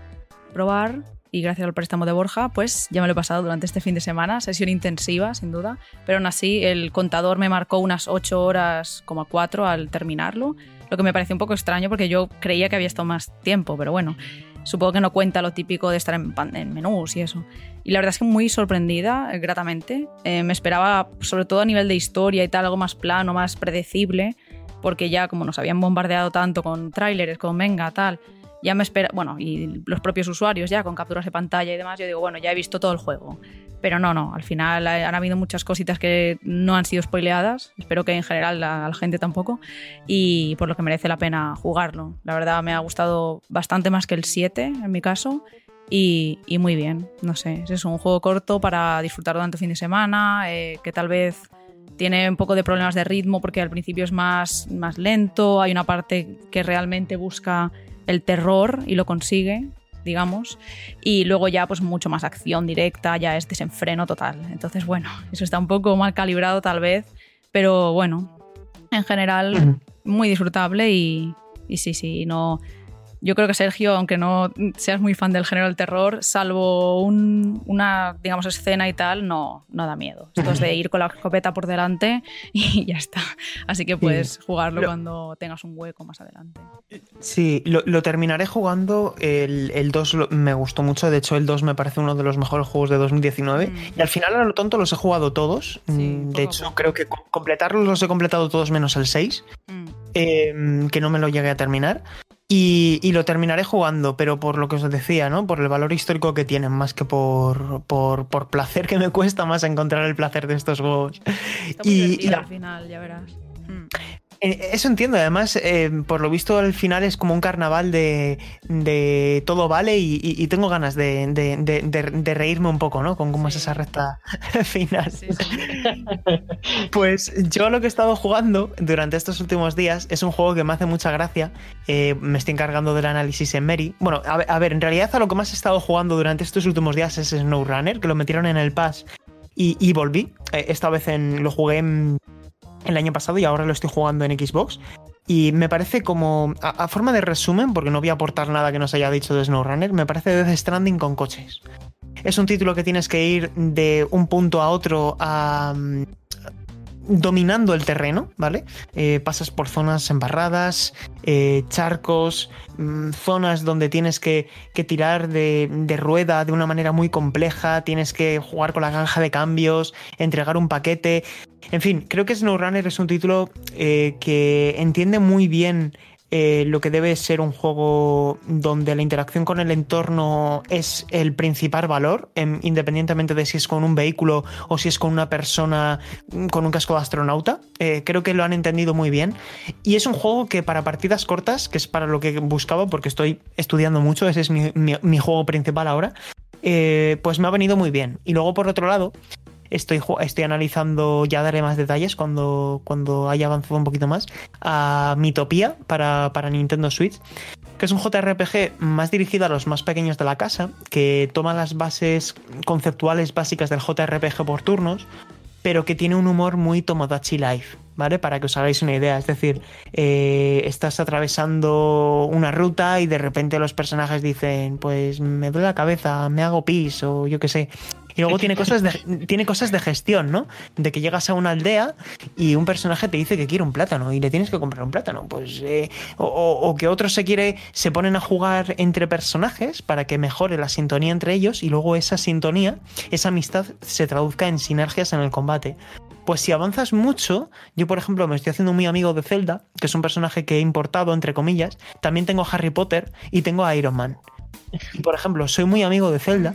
probar y gracias al préstamo de Borja, pues ya me lo he pasado durante este fin de semana, sesión intensiva, sin duda, pero aún así el contador me marcó unas 8 horas como 4 al terminarlo, lo que me pareció un poco extraño porque yo creía que había estado más tiempo, pero bueno, supongo que no cuenta lo típico de estar en, en menús y eso. Y la verdad es que muy sorprendida, eh, gratamente. Eh, me esperaba, sobre todo a nivel de historia y tal, algo más plano, más predecible, porque ya como nos habían bombardeado tanto con tráileres, con venga, tal, ya me espera, bueno, y los propios usuarios ya con capturas de pantalla y demás, yo digo, bueno, ya he visto todo el juego. Pero no, no, al final han habido muchas cositas que no han sido spoileadas, espero que en general a la gente tampoco, y por lo que merece la pena jugarlo. La verdad me ha gustado bastante más que el 7 en mi caso, y, muy bien, no sé, es un juego corto para disfrutar durante el fin de semana, eh, que tal vez tiene un poco de problemas de ritmo porque al principio es más, más lento, hay una parte que realmente busca el terror y lo consigue, digamos, y luego ya pues mucho más acción directa, ya es desenfreno total. Entonces, bueno, eso está un poco mal calibrado tal vez, pero bueno, en general muy disfrutable y, y sí, sí, no, yo creo que Sergio, aunque no seas muy fan del género del terror, salvo una, digamos, escena y tal, no, no da miedo. Esto es de ir con la escopeta por delante y ya está. Así que puedes jugarlo cuando tengas un hueco más adelante. Sí, lo, terminaré jugando. El, el 2 me gustó mucho. De hecho, el 2 me parece uno de los mejores juegos de 2019. Mm. Y al final, a lo tonto, los he jugado todos. Mm, de hecho, creo que completarlos los he completado todos menos el 6. Mm. Em, que no me lo llegué a terminar. Y, lo terminaré jugando, pero por lo que os decía, ¿no? Por el valor histórico que tienen, más que por, por, placer, que me cuesta más encontrar el placer de estos juegos. y, al final, ya verás. Mm. Eh, eso entiendo, además, eh, por lo visto al final es como un carnaval de, todo vale y, tengo ganas de, reírme un poco, ¿no? Con cómo es esa recta final. pues yo lo que he estado jugando durante estos últimos días es un juego que me hace mucha gracia. Eh, me estoy encargando del análisis en Mary. Bueno, a, ver, en realidad a lo que más he estado jugando durante estos últimos días es SnowRunner, que lo metieron en el Pass y, y volví. esta vez en, lo jugué en el año pasado y ahora lo estoy jugando en Xbox. Y me parece como, a, forma de resumen, porque no voy a aportar nada que nos haya dicho de SnowRunner, me parece Death Stranding con coches. Es un título que tienes que ir de un punto a otro dominando el terreno, ¿vale? Eh, pasas por zonas embarradas, eh, charcos, mm, zonas donde tienes que, tirar de, rueda de una manera muy compleja, tienes que jugar con la granja de cambios, entregar un paquete. En fin, creo que SnowRunner es un título eh, que entiende muy bien eh, lo que debe ser un juego donde la interacción con el entorno es el principal valor, em, independientemente de si es con un vehículo o si es con una persona mm, con un casco de astronauta. Eh, creo que lo han entendido muy bien. Y es un juego que para partidas cortas, que es para lo que buscaba, porque estoy estudiando mucho, ese es mi, juego principal ahora, pues me ha venido muy bien. Y luego por otro lado, Estoy, estoy analizando, ya daré más detalles cuando, cuando haya avanzado un poquito más, a Mitopía para, para Nintendo Switch, que es un JRPG más dirigido a los más pequeños de la casa, que toma las bases conceptuales básicas del JRPG por turnos, pero que tiene un humor muy Tomodachi Life. ¿vale? Para que os hagáis una idea. Es decir, eh, estás atravesando una ruta y de repente los personajes dicen, pues me duele la cabeza, me hago pis o yo qué sé. Y luego tiene cosas, de, tiene cosas de gestión, ¿no? De que llegas a una aldea y un personaje te dice que quiere un plátano y le tienes que comprar un plátano. Pues, eh, o, que otro se quiere, se ponen a jugar entre personajes para que mejore la sintonía entre ellos y luego esa sintonía, esa amistad se traduzca en sinergias en el combate. Pues si avanzas mucho, yo por ejemplo me estoy haciendo muy amigo de Zelda, que es un personaje que he importado, entre comillas, también tengo a Harry Potter y tengo a Iron Man. Y por ejemplo, soy muy amigo de Zelda,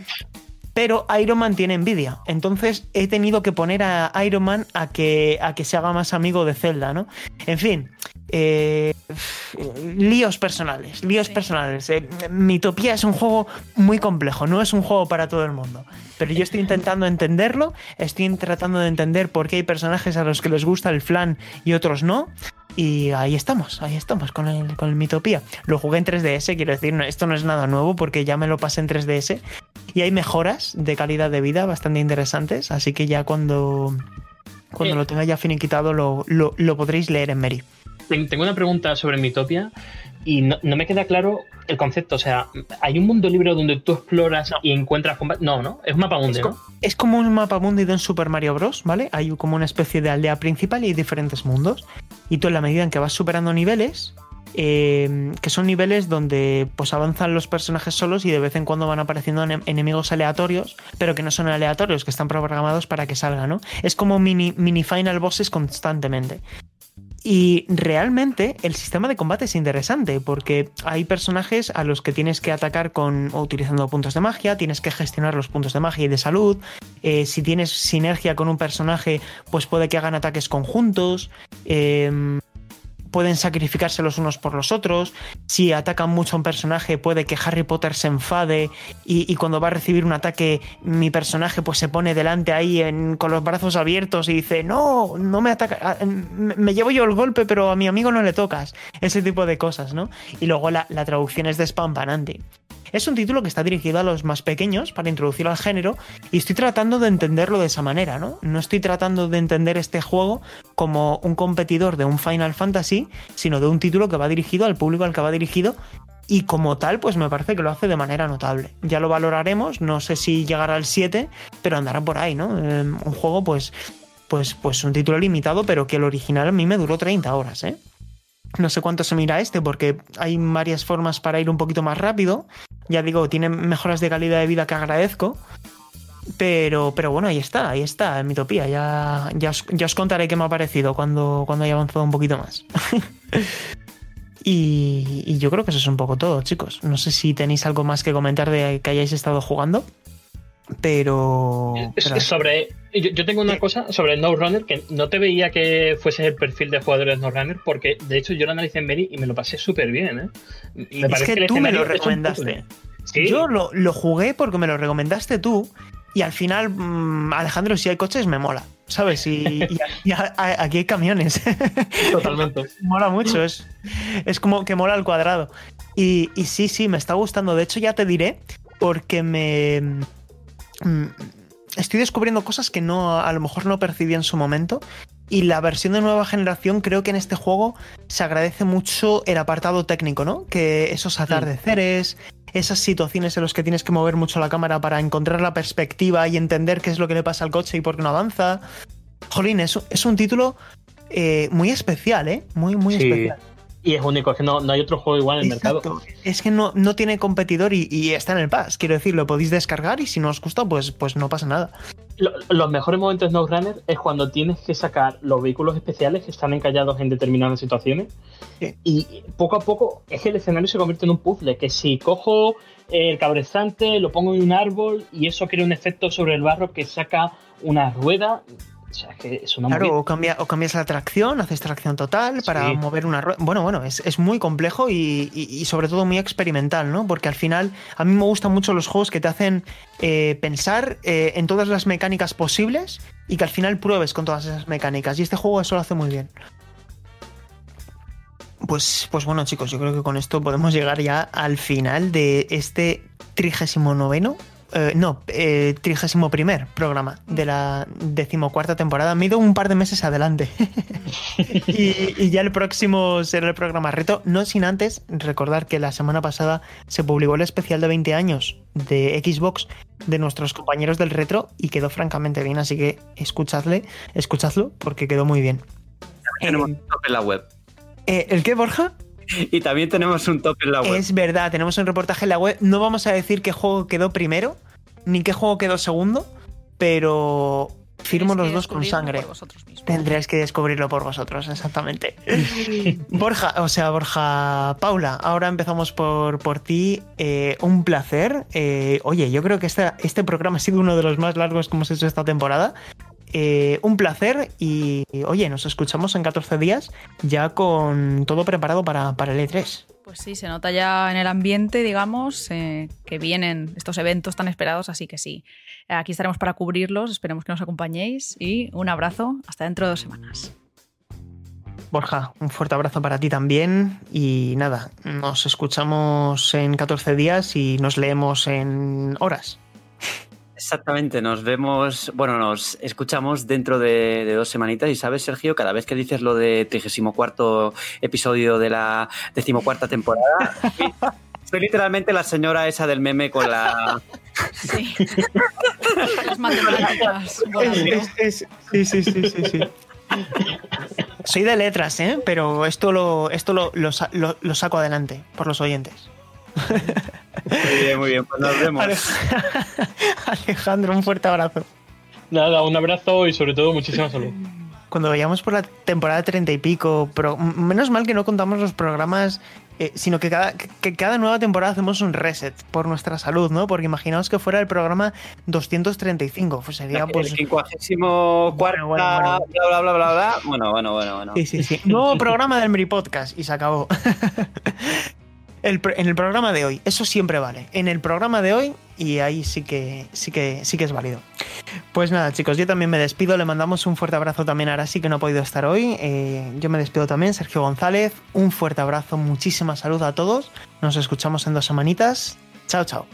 pero Iron Man tiene envidia. Entonces he tenido que poner a Iron Man a que, a que se haga más amigo de Zelda, ¿no? En fin, eh, líos personales, líos personales. Eh, Mitopía es un juego muy complejo, no es un juego para todo el mundo. Pero yo estoy intentando entenderlo, estoy tratando de entender por qué hay personajes a los que les gusta el flan y otros no. Y ahí estamos, ahí estamos con el, con el Mitopía. Lo jugué en 3DS, quiero decir, esto no es nada nuevo porque ya me lo pasé en 3DS. Y hay mejoras de calidad de vida bastante interesantes, así que ya cuando, cuando lo tenga ya finiquitado lo, lo, lo podréis leer en Meri. Tengo una pregunta sobre Mitopia y no, me queda claro el concepto. O sea, ¿hay un mundo libre donde tú exploras y encuentras combate? No, no, es un mapa mundi, es, ¿no? Es como un mapa mundi de un Super Mario Bros., ¿vale? Hay como una especie de aldea principal y hay diferentes mundos. Y tú en la medida en que vas superando niveles, eh, que son niveles donde pues avanzan los personajes solos y de vez en cuando van apareciendo enemigos aleatorios, pero que no son aleatorios, que están programados para que salgan, ¿no? Es como mini, mini final bosses constantemente. Y realmente el sistema de combate es interesante porque hay personajes a los que tienes que atacar con utilizando puntos de magia, tienes que gestionar los puntos de magia y de salud. Eh, si tienes sinergia con un personaje, pues puede que hagan ataques conjuntos. Eh, pueden sacrificarse los unos por los otros. Si atacan mucho a un personaje, puede que Harry Potter se enfade y, cuando va a recibir un ataque, mi personaje pues se pone delante ahí con los brazos abiertos y dice, no, no me ataca, ah, me, llevo yo el golpe, pero a mi amigo no le tocas. Ese tipo de cosas, ¿no? Y luego la, la traducción es despampanante. Es un título que está dirigido a los más pequeños para introducir al género y estoy tratando de entenderlo de esa manera, ¿no? No estoy tratando de entender este juego como un competidor de un Final Fantasy, sino de un título que va dirigido al público al que va dirigido y como tal, pues me parece que lo hace de manera notable. Ya lo valoraremos, no sé si llegará al 7, pero andará por ahí, ¿no? Em, un juego, pues, pues, pues un título limitado, pero que el original a mí me duró 30 horas, ¿eh? No sé cuánto se mira este, porque hay varias formas para ir un poquito más rápido. Ya digo, tiene mejoras de calidad de vida que agradezco. Pero, pero bueno, ahí está, ahí está, en Mitopía. Ya, ya, os, ya os contaré qué me ha parecido cuando, cuando haya avanzado un poquito más. y, y, yo creo que eso es un poco todo, chicos. No sé si tenéis algo más que comentar de que hayáis estado jugando. Pero. Es sobre. Yo, tengo una cosa sobre No Runner que no te veía que fuese el perfil de jugadores No Runner, porque de hecho yo lo analicé en Meri y me lo pasé súper bien. ¿eh? Me es parece que, tú me lo recomendaste. Yo lo, lo, jugué porque me lo recomendaste tú. Y al final, mmm, Alejandro, si hay coches, me mola. ¿Sabes? Y, y, y aquí hay camiones. Totalmente. mola mucho. Es, es como que mola al cuadrado. Y, y sí, sí, me está gustando. De hecho, ya te diré, porque me Mm, estoy descubriendo cosas que no a lo mejor no percibí en su momento y la versión de nueva generación creo que en este juego se agradece mucho el apartado técnico, ¿no? Que esos atardeceres, esas situaciones en las que tienes que mover mucho la cámara para encontrar la perspectiva y entender qué es lo que le pasa al coche y por qué no avanza. Jolín, es, es un título eh, muy especial, ¿eh? Muy, muy sí. especial y es único, es que no, no, hay otro juego igual en el Exacto. mercado. Es que no, no tiene competidor y, y, está en el Pass. Quiero decir, lo podéis descargar y si no os gusta, pues, pues no pasa nada. Lo, los mejores momentos de Runner es cuando tienes que sacar los vehículos especiales que están encallados en determinadas situaciones. Sí. Y poco a poco es que el escenario se convierte en un puzzle. Que si cojo el cabrezante, lo pongo en un árbol y eso crea un efecto sobre el barro que saca una rueda. O sea, es que es una claro, o, cambia, o, cambias la tracción, haces tracción total para sí. mover una rueda. Bueno, bueno, es, es muy complejo y, y, y, sobre todo muy experimental, ¿no? Porque al final a mí me gustan mucho los juegos que te hacen eh, pensar eh, en todas las mecánicas posibles y que al final pruebes con todas esas mecánicas. Y este juego eso lo hace muy bien. Pues, pues bueno, chicos, yo creo que con esto podemos llegar ya al final de este 39 eh, no, eh, trigésimo primer programa de la decimocuarta temporada. Me he ido un par de meses adelante. y, y ya el próximo será el programa reto. No sin antes recordar que la semana pasada se publicó el especial de 20 años de Xbox de nuestros compañeros del retro y quedó francamente bien. Así que escuchadle, escuchadlo porque quedó muy bien. Tenemos Eh, en la web. eh, ¿El qué, Borja? Y también tenemos un top en la web. Es verdad, tenemos un reportaje en la web. No vamos a decir qué juego quedó primero, ni qué juego quedó segundo, pero firmo los dos con sangre. por vosotros mismos. Tendréis que descubrirlo por vosotros, exactamente. Borja, o sea, Borja Paula, ahora empezamos por, por ti. Eh, un placer. Eh, oye, yo creo que este, este programa ha sido uno de los más largos que hemos hecho esta temporada. Eh, un placer y, oye, nos escuchamos en 14 días ya con todo preparado para, para el E E3. Pues sí, se nota ya en el ambiente, digamos, eh, que vienen estos eventos tan esperados, así que sí. Aquí estaremos para cubrirlos, esperemos que nos acompañéis y un abrazo hasta dentro de dos semanas. Borja, un fuerte abrazo para ti también y nada, nos escuchamos en 14 días y nos leemos en horas. Exactamente, nos vemos, bueno, nos escuchamos dentro de, de dos semanitas y sabes, Sergio, cada vez que dices lo de 34 episodio de la decimocuarta temporada, soy, soy literalmente la señora esa del meme con la... Sí. Las matemáticas. Es- es- sí, sí, sí, sí, sí. Soy de letras, ¿eh? Pero esto lo, esto lo, lo- lo saco adelante por los oyentes. Muy bien, muy bien, pues nos vemos. Alej- Alejandro, un fuerte abrazo. Nada, un abrazo y sobre todo muchísima salud. Cuando vayamos por la temporada 30 y pico, pero menos mal que no contamos los programas, eh, sino que cada, que cada nueva temporada hacemos un reset por nuestra salud, ¿no? Porque imaginaos que fuera el programa 235, pues sería pues... el quincuagésimo cuarta, Bueno, bueno, bueno. bla, bla, bla, bla, bla. Bueno, bueno, bueno, bueno. Sí, sí, sí. Nuevo programa del Meri Podcast y se acabó. En el programa de hoy, eso siempre vale. En el programa de hoy y ahí sí que sí que sí que es válido. Pues nada, chicos, yo también me despido. Le mandamos un fuerte abrazo también a Arasi que no ha podido estar hoy. Eh, yo me despido también, Sergio González. Un fuerte abrazo, muchísima salud a todos. Nos escuchamos en dos semanitas. Chao, chao.